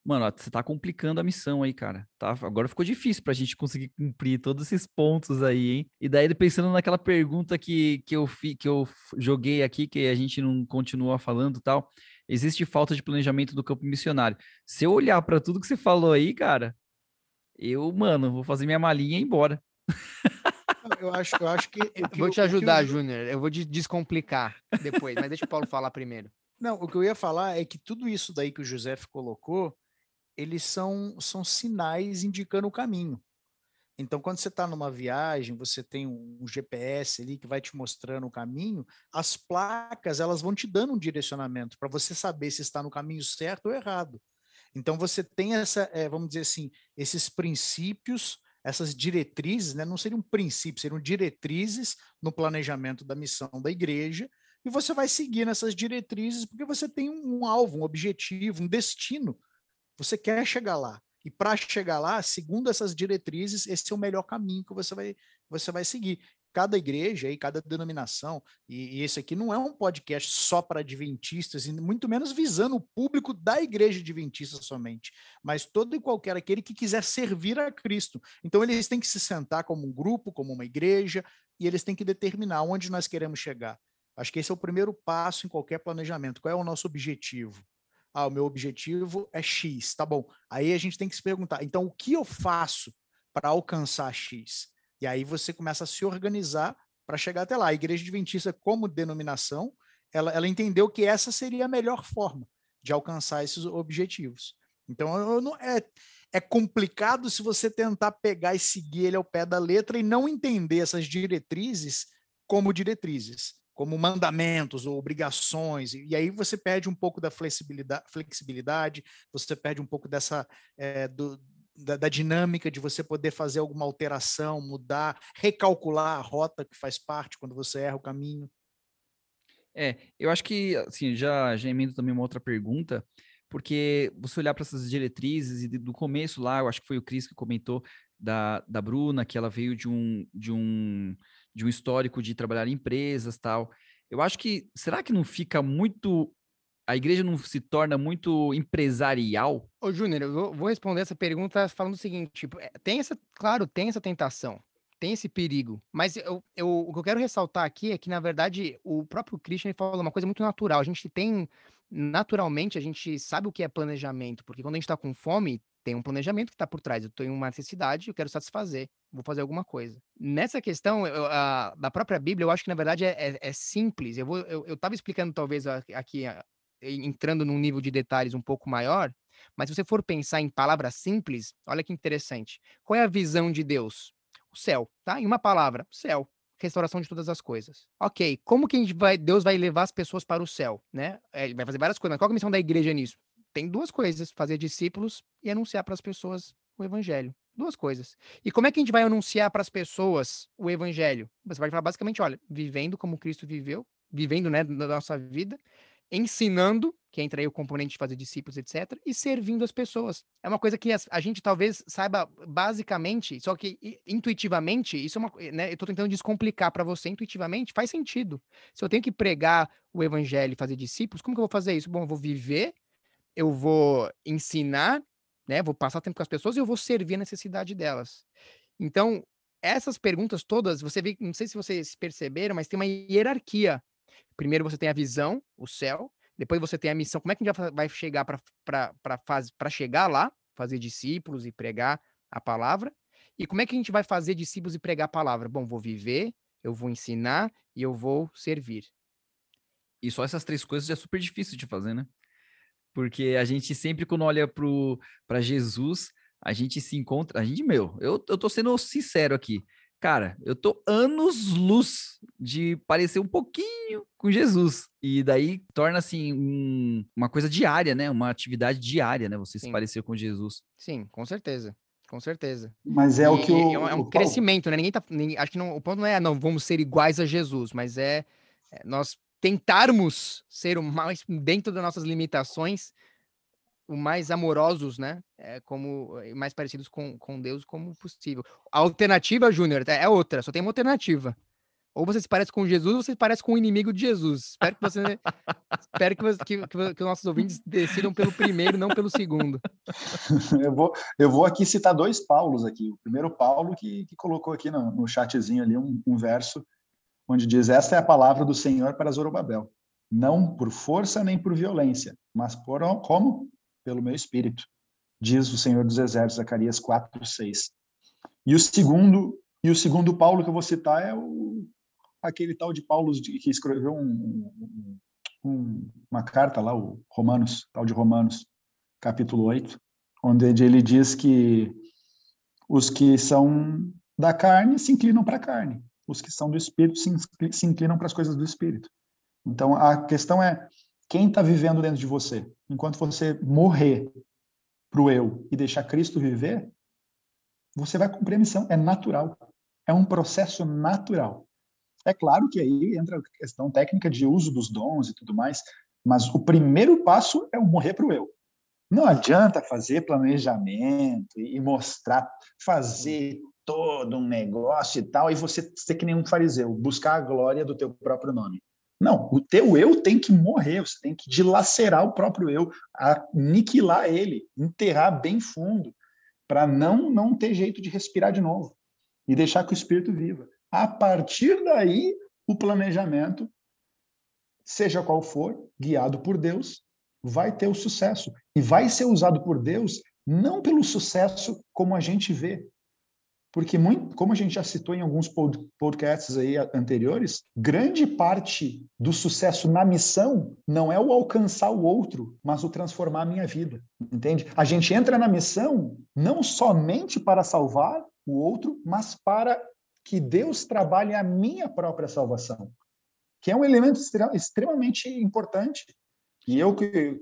mano, você está complicando a missão aí, cara. Tá? Agora ficou difícil para a gente conseguir cumprir todos esses pontos aí, hein? E daí, pensando naquela pergunta que, que, eu, fi, que eu joguei aqui, que a gente não continua falando tal, existe falta de planejamento do campo missionário. Se eu olhar para tudo que você falou aí, cara, eu, mano, vou fazer minha malinha e ir embora. Eu acho, eu acho que. que vou te ajudar, eu... Júnior. Eu vou descomplicar depois, mas deixa o Paulo falar primeiro. Não, o que eu ia falar é que tudo isso daí que o José colocou, eles são, são sinais indicando o caminho. Então, quando você está numa viagem, você tem um GPS ali que vai te mostrando o caminho, as placas elas vão te dando um direcionamento para você saber se está no caminho certo ou errado. Então, você tem essa, é, vamos dizer assim, esses princípios, essas diretrizes, né? não seriam princípios, seriam diretrizes no planejamento da missão da igreja, e você vai seguir nessas diretrizes porque você tem um, um alvo, um objetivo, um destino. Você quer chegar lá. E para chegar lá, segundo essas diretrizes, esse é o melhor caminho que você vai, você vai seguir. Cada igreja e cada denominação, e, e esse aqui não é um podcast só para adventistas, e muito menos visando o público da igreja adventista somente, mas todo e qualquer aquele que quiser servir a Cristo. Então, eles têm que se sentar como um grupo, como uma igreja, e eles têm que determinar onde nós queremos chegar. Acho que esse é o primeiro passo em qualquer planejamento. Qual é o nosso objetivo? Ah, o meu objetivo é X, tá bom. Aí a gente tem que se perguntar, então o que eu faço para alcançar X? E aí você começa a se organizar para chegar até lá. A Igreja Adventista, como denominação, ela, ela entendeu que essa seria a melhor forma de alcançar esses objetivos. Então, eu não, é, é complicado se você tentar pegar e seguir ele ao pé da letra e não entender essas diretrizes como diretrizes como mandamentos ou obrigações, e aí você perde um pouco da flexibilidade, flexibilidade você perde um pouco dessa é, do, da, da, dinâmica de você poder fazer alguma alteração, mudar, recalcular a rota que faz parte quando você erra o caminho. É, eu acho que, assim, já, já emendo também uma outra pergunta, porque você olhar para essas diretrizes e do começo lá, eu acho que foi o Cris que comentou da, da Bruna, que ela veio de um, de um de um histórico de trabalhar em empresas tal. eu acho que será que não fica muito a igreja não se torna muito empresarial? Ô, Júnior, eu vou responder essa pergunta falando o seguinte: tipo, é, tem essa, claro, tem essa tentação, tem esse perigo, mas eu, eu, o que eu quero ressaltar aqui é que, na verdade, o próprio Christian falou uma coisa muito natural. A gente tem, naturalmente, a gente sabe o que é planejamento, porque quando a gente está com fome, tem um planejamento que está por trás. Eu tenho uma necessidade, eu quero satisfazer, vou fazer alguma coisa. Nessa questão eu, a, da própria Bíblia, eu acho que na verdade é, é, é simples. Eu vou, eu estava explicando talvez aqui entrando num nível de detalhes um pouco maior, mas se você for pensar em palavras simples, olha que interessante. Qual é a visão de Deus? O céu, tá? Em uma palavra, céu. Restauração de todas as coisas. Ok, como que vai, Deus vai levar as pessoas para o céu, né? É, ele vai fazer várias coisas, mas qual é a missão da igreja nisso? Tem duas coisas: fazer discípulos e anunciar para as pessoas o evangelho. Duas coisas. E como é que a gente vai anunciar para as pessoas o evangelho? Você vai falar basicamente, olha, vivendo como Cristo viveu, vivendo, né, da nossa vida, ensinando, que entra aí o componente de fazer discípulos, etc., e servindo as pessoas. É uma coisa que a, a gente talvez saiba basicamente, só que intuitivamente, isso é uma, né, eu estou tentando descomplicar para você intuitivamente, faz sentido. Se eu tenho que pregar o evangelho e fazer discípulos, como que eu vou fazer isso? Bom, eu vou viver, eu vou ensinar, né, vou passar tempo com as pessoas e eu vou servir a necessidade delas. Então, essas perguntas todas, você vê, não sei se vocês perceberam, mas tem uma hierarquia Primeiro você tem a visão, o céu, depois você tem a missão. Como é que a gente vai chegar para chegar lá, fazer discípulos e pregar a palavra? E como é que a gente vai fazer discípulos e pregar a palavra? Bom, vou viver, eu vou ensinar e eu vou servir. E só essas três coisas é super difícil de fazer, né? Porque a gente sempre, quando olha para Jesus, a gente se encontra. A gente, meu, eu, eu tô sendo sincero aqui cara, eu tô anos luz de parecer um pouquinho com Jesus. E daí torna assim um, uma coisa diária, né? Uma atividade diária, né? Você Sim. se parecer com Jesus. Sim, com certeza. Com certeza. Mas é e, o que o, é um o crescimento, né? Ninguém tá. Ninguém, acho que não, o ponto não é, não, vamos ser iguais a Jesus, mas é, é nós tentarmos ser o mais dentro das nossas limitações, o mais amorosos, né? É, como eh, mais parecidos com, com Deus como possível. A alternativa, Júnior, é, é outra, só tem uma alternativa. Ou você se parece com Jesus, ou você se parece com o inimigo de Jesus. Espero que você. espero que, você, que, que, os nossos ouvintes decidam pelo primeiro, não pelo segundo. eu, vou, eu vou aqui citar dois Paulos aqui. O primeiro Paulo que, que colocou aqui no, no chatzinho ali um, um verso onde diz: Esta é a palavra do Senhor para Zorobabel. Não por força nem por violência, mas por como? pelo meu espírito, diz o Senhor dos Exércitos, Zacarias 4, 6. E o segundo, e o segundo Paulo que eu vou citar é o, aquele tal de Paulo que escreveu um, um, uma carta lá, o Romanos, tal de Romanos, capítulo 8, onde ele diz que os que são da carne se inclinam para a carne, os que são do espírito se, inclinam para as coisas do espírito. Então a questão é quem está vivendo dentro de você? Enquanto você morrer para o eu e deixar Cristo viver, você vai cumprir a missão. É natural. É um processo natural. É claro que aí entra a questão técnica de uso dos dons e tudo mais, mas o primeiro passo é o morrer para o eu. Não adianta fazer planejamento e mostrar, fazer todo um negócio e tal, e você ser que nem um fariseu, buscar a glória do teu próprio nome. Não, o teu eu tem que morrer, você tem que dilacerar o próprio eu, aniquilar ele, enterrar bem fundo, para não não ter jeito de respirar de novo e deixar que o espírito viva. A partir daí, o planejamento, seja qual for, guiado por Deus, vai ter o sucesso e vai ser usado por Deus não pelo sucesso como a gente vê, porque, muito, como a gente já citou em alguns podcasts aí anteriores, grande parte do sucesso na missão não é o alcançar o outro, mas o transformar a minha vida, entende? A gente entra na missão não somente para salvar o outro, mas para que Deus trabalhe a minha própria salvação, que é um elemento extremamente importante. E eu que,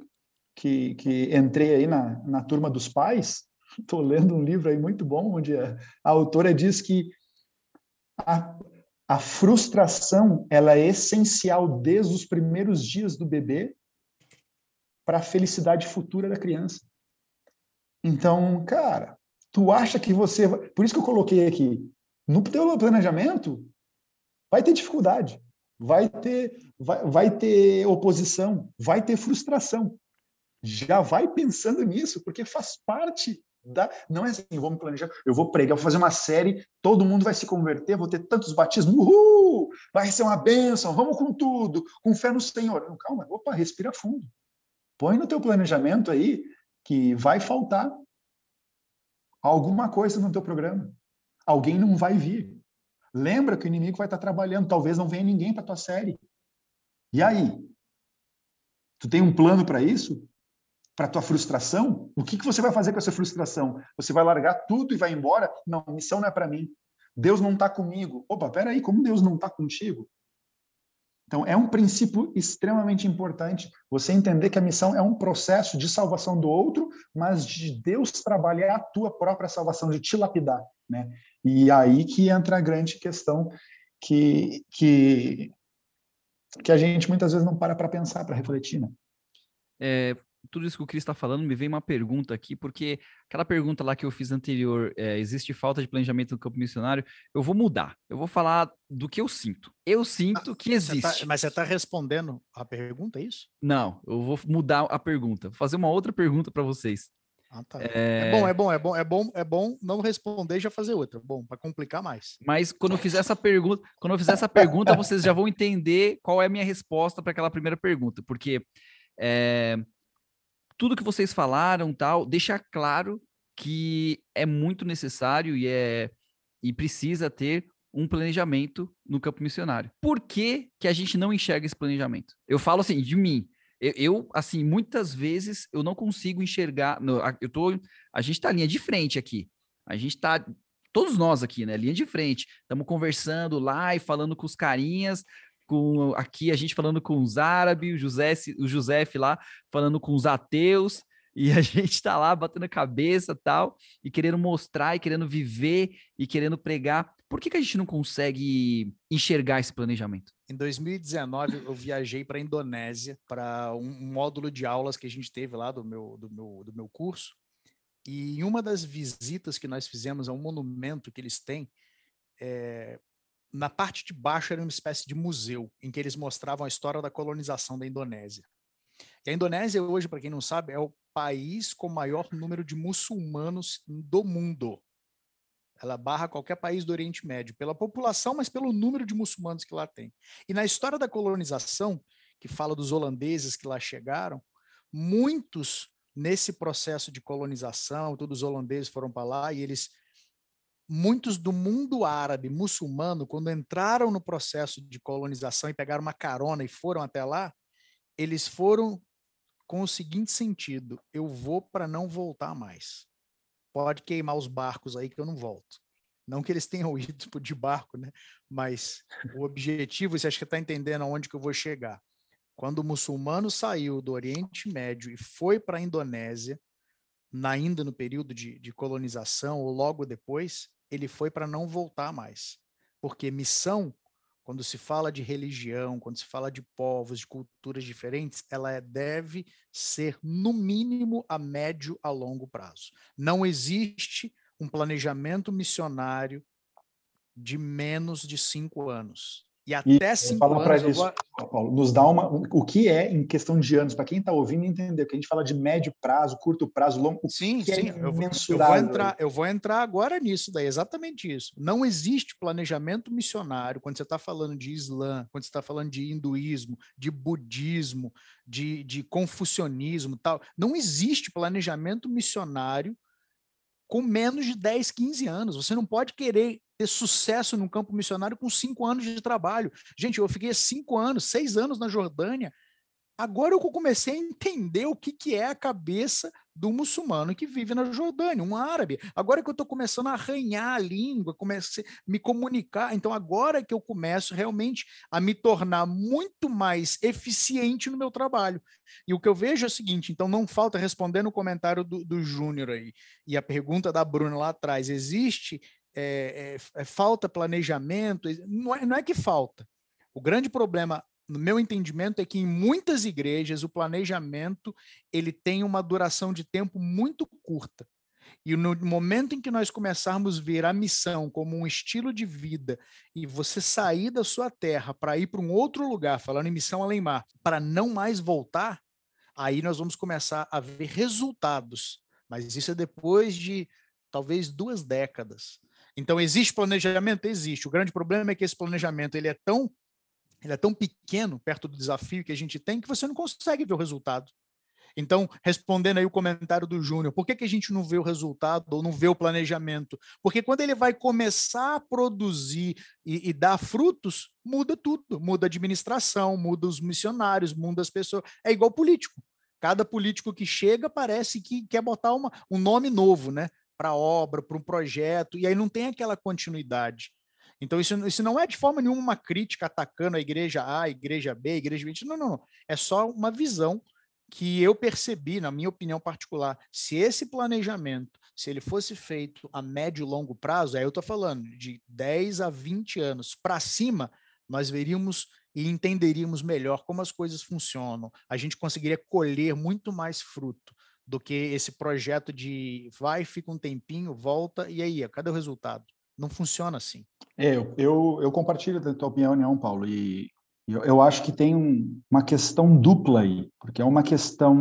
que, que entrei aí na, na turma dos pais, estou lendo um livro aí muito bom, onde a, a autora diz que a, a frustração ela é essencial desde os primeiros dias do bebê para a felicidade futura da criança. Então, cara, tu acha que você. Por isso que eu coloquei aqui. No teu planejamento, vai ter dificuldade. Vai ter, vai, vai ter oposição, vai ter frustração. Já vai pensando nisso, porque faz parte da. Não é assim, vamos planejar, eu vou pregar, vou fazer uma série, todo mundo vai se converter, vou ter tantos batismos, uhul, vai ser uma bênção, vamos com tudo, com fé no Senhor. Não, calma, opa, respira fundo. Põe no teu planejamento aí que vai faltar alguma coisa no teu programa. Alguém não vai vir. Lembra que o inimigo vai estar trabalhando, talvez não venha ninguém para tua série. E aí? Tu tem um plano para isso? Para tua frustração? O que, que você vai fazer com essa frustração? Você vai largar tudo e vai embora? Não, missão não é para mim. Deus não está comigo. Opa, peraí, como Deus não está contigo? Então, é um princípio extremamente importante você entender que a missão é um processo de salvação do outro, mas de Deus trabalhar a tua própria salvação, de te lapidar. Né? E aí que entra a grande questão que, que, que a gente muitas vezes não para para pensar, para refletir. Né? É, tudo isso que o Cris está falando, me vem uma pergunta aqui, porque aquela pergunta lá que eu fiz anterior, é, existe falta de planejamento no campo missionário, eu vou mudar. Eu vou falar do que eu sinto. Eu sinto ah, que existe. Tá, mas você está respondendo a pergunta, é isso? Não, eu vou mudar a pergunta. Vou fazer uma outra pergunta para vocês. Ah, tá. é... é... bom, é bom, é bom, é bom, é bom não responder e já fazer outra. Bom, para complicar mais. Mas quando eu fizer essa pergunta, quando eu fizer essa pergunta, vocês já vão entender qual é a minha resposta para aquela primeira pergunta, porque é, tudo que vocês falaram, tal, deixa claro que é muito necessário e é e precisa ter um planejamento no campo missionário. Por que, que a gente não enxerga esse planejamento? Eu falo assim, de mim. Eu, assim, muitas vezes eu não consigo enxergar. Eu tô, a gente está linha de frente aqui. A gente está todos nós aqui, né? Linha de frente. Estamos conversando lá e falando com os carinhas, com aqui a gente falando com os árabes, o José, o José lá falando com os ateus, e a gente está lá batendo a cabeça tal, e querendo mostrar, e querendo viver, e querendo pregar. Por que, que a gente não consegue enxergar esse planejamento? Em 2019, eu viajei para a Indonésia para um módulo de aulas que a gente teve lá do meu, do meu, do meu curso. E em uma das visitas que nós fizemos a um monumento que eles têm, é, na parte de baixo era uma espécie de museu em que eles mostravam a história da colonização da Indonésia. E a Indonésia hoje, para quem não sabe, é o país com maior número de muçulmanos do mundo. Ela barra qualquer país do Oriente Médio pela população, mas pelo número de muçulmanos que lá tem. E na história da colonização, que fala dos holandeses que lá chegaram, muitos nesse processo de colonização, todos os holandeses foram para lá e eles muitos do mundo árabe muçulmano, quando entraram no processo de colonização e pegaram uma carona e foram até lá, eles foram com o seguinte sentido: eu vou para não voltar mais. Pode queimar os barcos aí que eu não volto. Não que eles tenham ido de barco, né? Mas o objetivo, você acha que está entendendo aonde que eu vou chegar? Quando o muçulmano saiu do Oriente Médio e foi para a Indonésia, ainda no período de, de colonização ou logo depois, ele foi para não voltar mais. Porque missão, quando se fala de religião, quando se fala de povos, de culturas diferentes, ela é, deve ser, no mínimo, a médio a longo prazo. Não existe um planejamento missionário de menos de cinco anos. E até e cinco fala anos. Isso, vou... Paulo, nos dá uma. O que é em questão de anos, para quem está ouvindo entender, que a gente fala de médio prazo, curto prazo, longo Sim, sim. É eu, vou, eu, vou entrar, eu vou entrar agora nisso daí, exatamente isso. Não existe planejamento missionário quando você está falando de Islã, quando você está falando de hinduísmo, de budismo, de, de confucionismo tal. Não existe planejamento missionário com menos de 10, 15 anos. Você não pode querer ter sucesso no campo missionário com cinco anos de trabalho. Gente, eu fiquei cinco anos, seis anos na Jordânia. Agora eu comecei a entender o que, que é a cabeça do muçulmano que vive na Jordânia, um árabe. Agora que eu estou começando a arranhar a língua, comecei a me comunicar, então agora que eu começo realmente a me tornar muito mais eficiente no meu trabalho. E o que eu vejo é o seguinte: então não falta responder no comentário do, do Júnior aí, e a pergunta da Bruna lá atrás: existe é, é, é, falta planejamento, não é, não é que falta. O grande problema, no meu entendimento, é que em muitas igrejas o planejamento ele tem uma duração de tempo muito curta. E no momento em que nós começarmos a ver a missão como um estilo de vida e você sair da sua terra para ir para um outro lugar, falando em missão além mar, para não mais voltar, aí nós vamos começar a ver resultados. Mas isso é depois de talvez duas décadas. Então existe planejamento, existe. O grande problema é que esse planejamento ele é tão ele é tão pequeno perto do desafio que a gente tem que você não consegue ver o resultado. Então, respondendo aí o comentário do Júnior, por que, que a gente não vê o resultado ou não vê o planejamento? Porque quando ele vai começar a produzir e, e dar frutos, muda tudo. Muda a administração, muda os missionários, muda as pessoas. É igual político. Cada político que chega parece que quer botar uma, um nome novo, né? Para a obra, para um projeto, e aí não tem aquela continuidade. Então, isso, isso não é de forma nenhuma uma crítica atacando a igreja A, a igreja B, a igreja 20. Não, não, não. É só uma visão que eu percebi, na minha opinião particular, se esse planejamento, se ele fosse feito a médio e longo prazo, aí eu estou falando de 10 a 20 anos para cima, nós veríamos e entenderíamos melhor como as coisas funcionam. A gente conseguiria colher muito mais fruto do que esse projeto de vai, fica um tempinho, volta, e aí, cadê o resultado? Não funciona assim. É, eu, eu, eu compartilho da tua opinião, Paulo, e eu, eu acho que tem um, uma questão dupla aí, porque é uma questão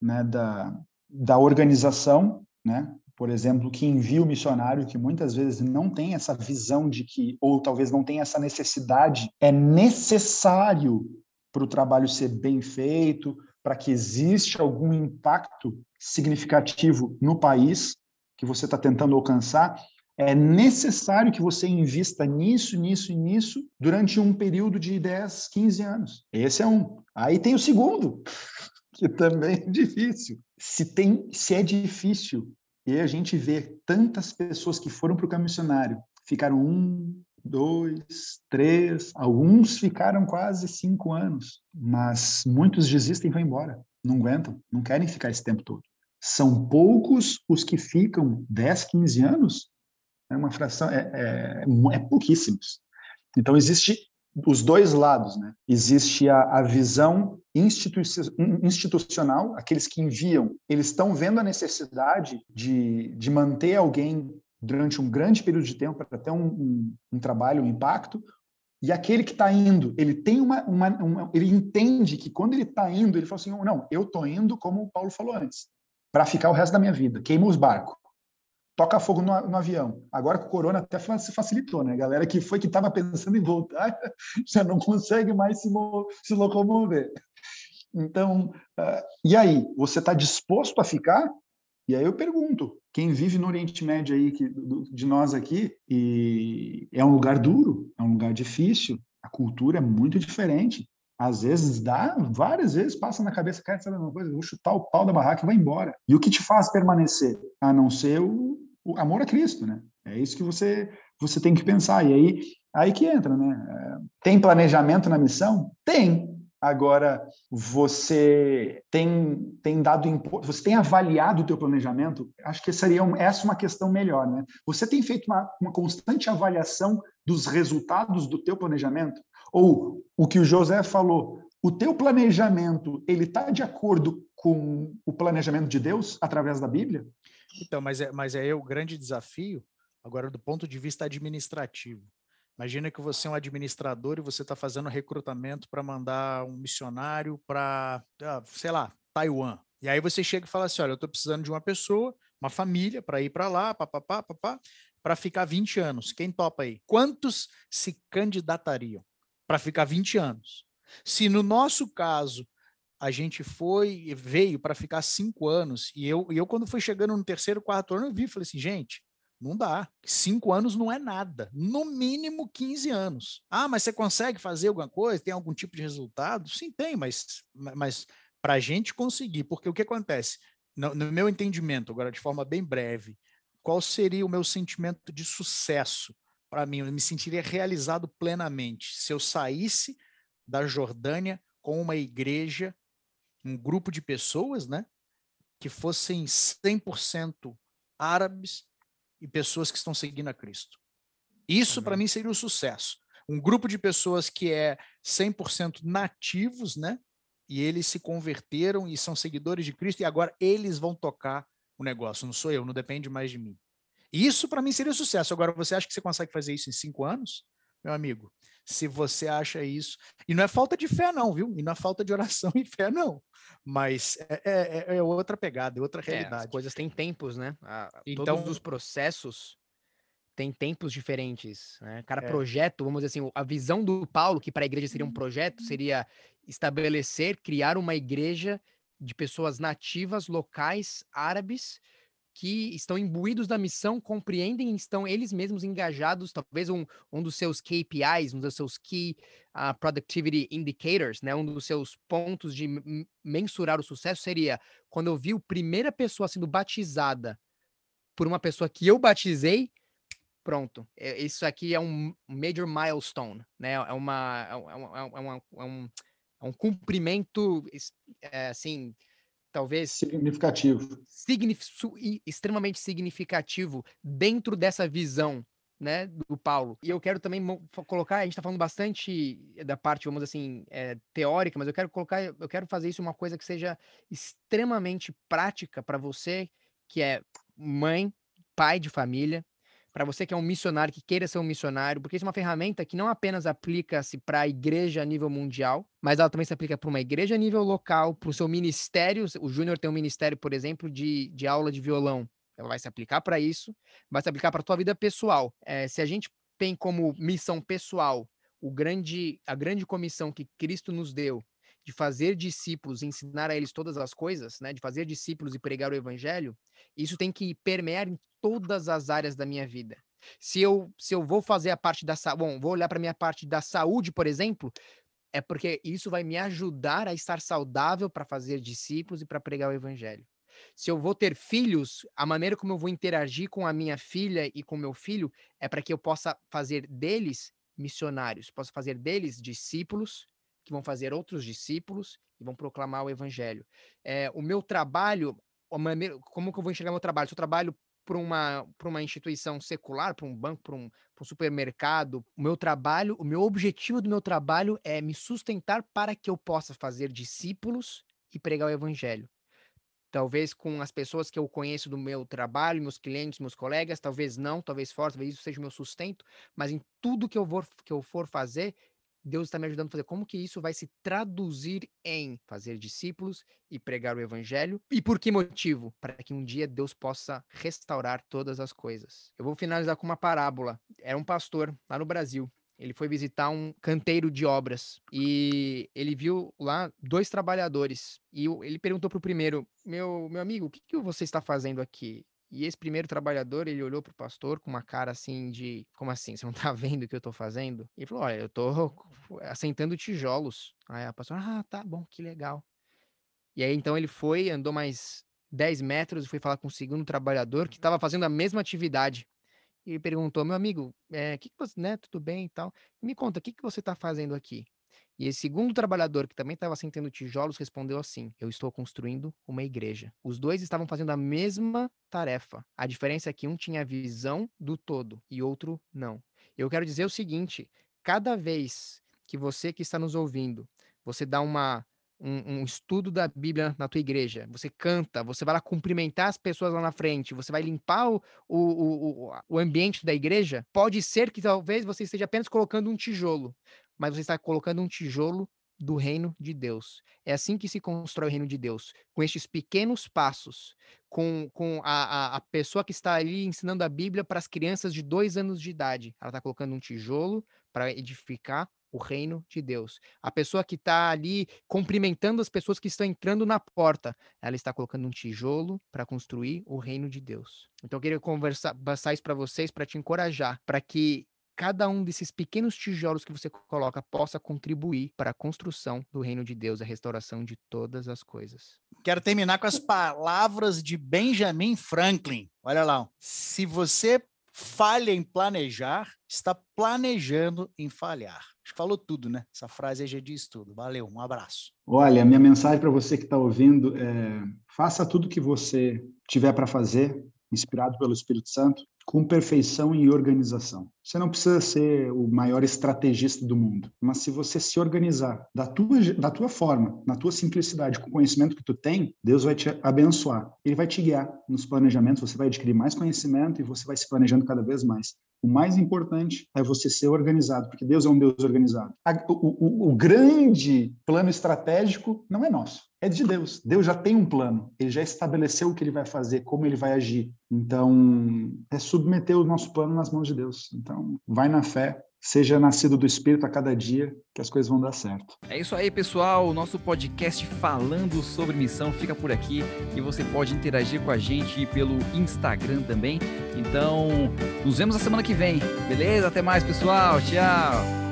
né, da, da organização, né? por exemplo, que envia o missionário, que muitas vezes não tem essa visão de que, ou talvez não tenha essa necessidade, é necessário para o trabalho ser bem feito, para que exista algum impacto significativo no país que você está tentando alcançar, é necessário que você invista nisso, nisso e nisso durante um período de 10, 15 anos. Esse é um. Aí tem o segundo, que também é difícil. Se tem, se é difícil e a gente vê tantas pessoas que foram para o missionário, ficaram um, dois, três, alguns ficaram quase cinco anos, mas muitos desistem e vão embora, não aguentam, não querem ficar esse tempo todo. São poucos os que ficam 10, 15 anos é uma fração, é, é, é pouquíssimos. Então, existe os dois lados, né? Existe a, a visão institu institucional, aqueles que enviam, eles estão vendo a necessidade de, de manter alguém durante um grande período de tempo para ter um, um, um, trabalho, um impacto, e aquele que está indo, ele tem uma, uma, uma, ele entende que quando ele está indo, ele fala assim, não, eu estou indo, como o Paulo falou antes, para ficar o resto da minha vida, queima os barcos toca fogo no, no, avião. Agora com o corona até se facilitou, né? A galera que foi que estava pensando em voltar já não consegue mais se, se locomover. Então, uh, e aí, você está disposto a ficar? E aí eu pergunto, quem vive no Oriente Médio aí, que, de nós aqui, e é um lugar duro, é um lugar difícil, a cultura é muito diferente. Às vezes dá, várias vezes passa na cabeça, cara, sabe uma coisa, vou chutar o pau da barraca e vai embora. E o que te faz permanecer? A não ser o, o amor a Cristo, né? É isso que você você tem que pensar. E aí aí que entra, né? É, tem planejamento na missão? Tem. Agora você tem tem dado você tem avaliado o teu planejamento? Acho que seria um, essa uma questão melhor, né? Você tem feito uma, uma constante avaliação dos resultados do teu planejamento? Ou o que o José falou, o teu planejamento ele está de acordo com o planejamento de Deus através da Bíblia? Então, mas é, mas é o grande desafio, agora do ponto de vista administrativo. Imagina que você é um administrador e você está fazendo recrutamento para mandar um missionário para, ah, sei lá, Taiwan. E aí você chega e fala assim: olha, eu estou precisando de uma pessoa, uma família, para ir para lá, papapá, papá, para ficar 20 anos. Quem topa aí? Quantos se candidatariam para ficar 20 anos? Se no nosso caso a gente foi, veio para ficar cinco anos, e eu, e eu quando fui chegando no terceiro, quarto ano, eu vi, falei assim, gente, não dá. Cinco anos não é nada. No mínimo 15 anos. Ah, mas você consegue fazer alguma coisa? Tem algum tipo de resultado? Sim, tem, mas, mas para a gente conseguir, porque o que acontece? No, no, meu entendimento, agora de forma bem breve, qual seria o meu sentimento de sucesso para mim? Eu me sentiria realizado plenamente se eu saísse da Jordânia com uma igreja um grupo de pessoas, né, que fossem 100% árabes e pessoas que estão seguindo a Cristo. Isso para mim seria o sucesso. Um grupo de pessoas que é 100% nativos, né? E eles se converteram e são seguidores de Cristo e agora eles vão tocar o negócio, não sou eu, não depende mais de mim. Isso para mim seria sucesso. Agora, você acha que você consegue fazer isso em cinco anos, meu amigo? Se você acha isso, e não é falta de fé, não, viu? E não é falta de oração e fé, não. Mas é, é, é, é outra pegada, é outra realidade. É, as coisas têm tempos, né? A, então, todos os processos têm tempos diferentes. Né? Cada é. projeto, vamos dizer assim, a visão do Paulo, que para a igreja seria um projeto, seria estabelecer, criar uma igreja de pessoas nativas, locais, árabes, que estão imbuídos da missão, compreendem, estão eles mesmos engajados, talvez um, um dos seus KPIs, um dos seus Key uh, Productivity Indicators, né, um dos seus pontos de mensurar o sucesso seria quando eu vi a primeira pessoa sendo batizada por uma pessoa que eu batizei, pronto, isso aqui é um major milestone, né, é uma, é, uma, é, uma, é um, é um cumprimento, é, assim, talvez significativo, signif extremamente significativo dentro dessa visão, né, do Paulo. E eu quero também colocar, a gente está falando bastante da parte, vamos assim, é, teórica, mas eu quero colocar, eu quero fazer isso uma coisa que seja extremamente prática para você, que é mãe, pai de família, para você que é um missionário, que queira ser um missionário, porque isso é uma ferramenta que não apenas aplica-se para a igreja a nível mundial, mas ela também se aplica para uma igreja a nível local, para o seu ministério. O Júnior tem um ministério, por exemplo, de, de aula de violão. Ela vai se aplicar para isso, vai se aplicar para a tua vida pessoal. É, se a gente tem como missão pessoal o grande, a grande comissão que Cristo nos deu de fazer discípulos, ensinar a eles todas as coisas, né, de fazer discípulos e pregar o evangelho, isso tem que permear em todas as áreas da minha vida. Se eu, se eu vou fazer a parte da saúde, bom, vou olhar para a minha parte da saúde, por exemplo, é porque isso vai me ajudar a estar saudável para fazer discípulos e para pregar o evangelho. Se eu vou ter filhos, a maneira como eu vou interagir com a minha filha e com meu filho é para que eu possa fazer deles missionários, possa fazer deles discípulos que vão fazer outros discípulos e vão proclamar o evangelho. É, o meu trabalho, a maneira, como que eu vou enxergar meu trabalho? Se eu trabalho para uma, uma instituição secular, para um banco, para um, um supermercado, o meu trabalho, o meu objetivo do meu trabalho é me sustentar para que eu possa fazer discípulos e pregar o evangelho. Talvez com as pessoas que eu conheço do meu trabalho, meus clientes, meus colegas, talvez não, talvez fora, talvez isso seja o meu sustento, mas em tudo que eu, vou, que eu for fazer, Deus está me ajudando a fazer. Como que isso vai se traduzir em fazer discípulos e pregar o evangelho? E por que motivo? Para que um dia Deus possa restaurar todas as coisas. Eu vou finalizar com uma parábola. Era um pastor lá no Brasil. Ele foi visitar um canteiro de obras e ele viu lá dois trabalhadores. E ele perguntou para o primeiro: Meu, meu amigo, o que, que você está fazendo aqui? E esse primeiro trabalhador, ele olhou pro pastor com uma cara assim de, como assim, você não tá vendo o que eu tô fazendo? E ele falou, olha, eu tô assentando tijolos. Aí a pastor, ah, tá bom, que legal. E aí então ele foi, andou mais 10 metros e foi falar com o segundo trabalhador que estava fazendo a mesma atividade. E perguntou, meu amigo, é, que, que você, né, tudo bem e tal. Me conta, o que, que você tá fazendo aqui? E esse segundo trabalhador, que também estava sentando tijolos, respondeu assim: Eu estou construindo uma igreja. Os dois estavam fazendo a mesma tarefa. A diferença é que um tinha visão do todo e outro não. Eu quero dizer o seguinte: cada vez que você que está nos ouvindo, você dá uma um, um, estudo da Bíblia na tua igreja, você canta, você vai lá cumprimentar as pessoas lá na frente, você vai limpar o, o, o, o ambiente da igreja, pode ser que talvez você esteja apenas colocando um tijolo, mas você está colocando um tijolo do reino de Deus. É assim que se constrói o reino de Deus, com estes pequenos passos, com, com a, a, a pessoa que está ali ensinando a Bíblia para as crianças de dois anos de idade. Ela está colocando um tijolo para edificar o reino de Deus. A pessoa que está ali cumprimentando as pessoas que estão entrando na porta, ela está colocando um tijolo para construir o reino de Deus. Então eu queria conversar, passar isso para vocês, para te encorajar, para que cada um desses pequenos tijolos que você coloca possa contribuir para a construção do reino de Deus, a restauração de todas as coisas. Quero terminar com as palavras de Benjamin Franklin. Olha lá, se você falha em planejar, está planejando em falhar. Acho que falou tudo, né? Essa frase aí já diz tudo. Valeu, um abraço. Olha, minha mensagem para você que está ouvindo é: faça tudo que você tiver para fazer, inspirado pelo Espírito Santo, com perfeição e organização. Você não precisa ser o maior estrategista do mundo, mas se você se organizar da tua, da tua forma, na tua simplicidade, com o conhecimento que tu tem, Deus vai te abençoar. Ele vai te guiar nos planejamentos, você vai adquirir mais conhecimento e você vai se planejando cada vez mais. O mais importante é você ser organizado, porque Deus é um Deus organizado. O, o, o grande plano estratégico não é nosso é de Deus. Deus já tem um plano, ele já estabeleceu o que ele vai fazer, como ele vai agir. Então, é submeter o nosso plano nas mãos de Deus. Então, vai na fé, seja nascido do Espírito a cada dia, que as coisas vão dar certo. É isso aí, pessoal. O nosso podcast falando sobre missão fica por aqui e você pode interagir com a gente pelo Instagram também. Então, nos vemos na semana que vem. Beleza? Até mais, pessoal. Tchau.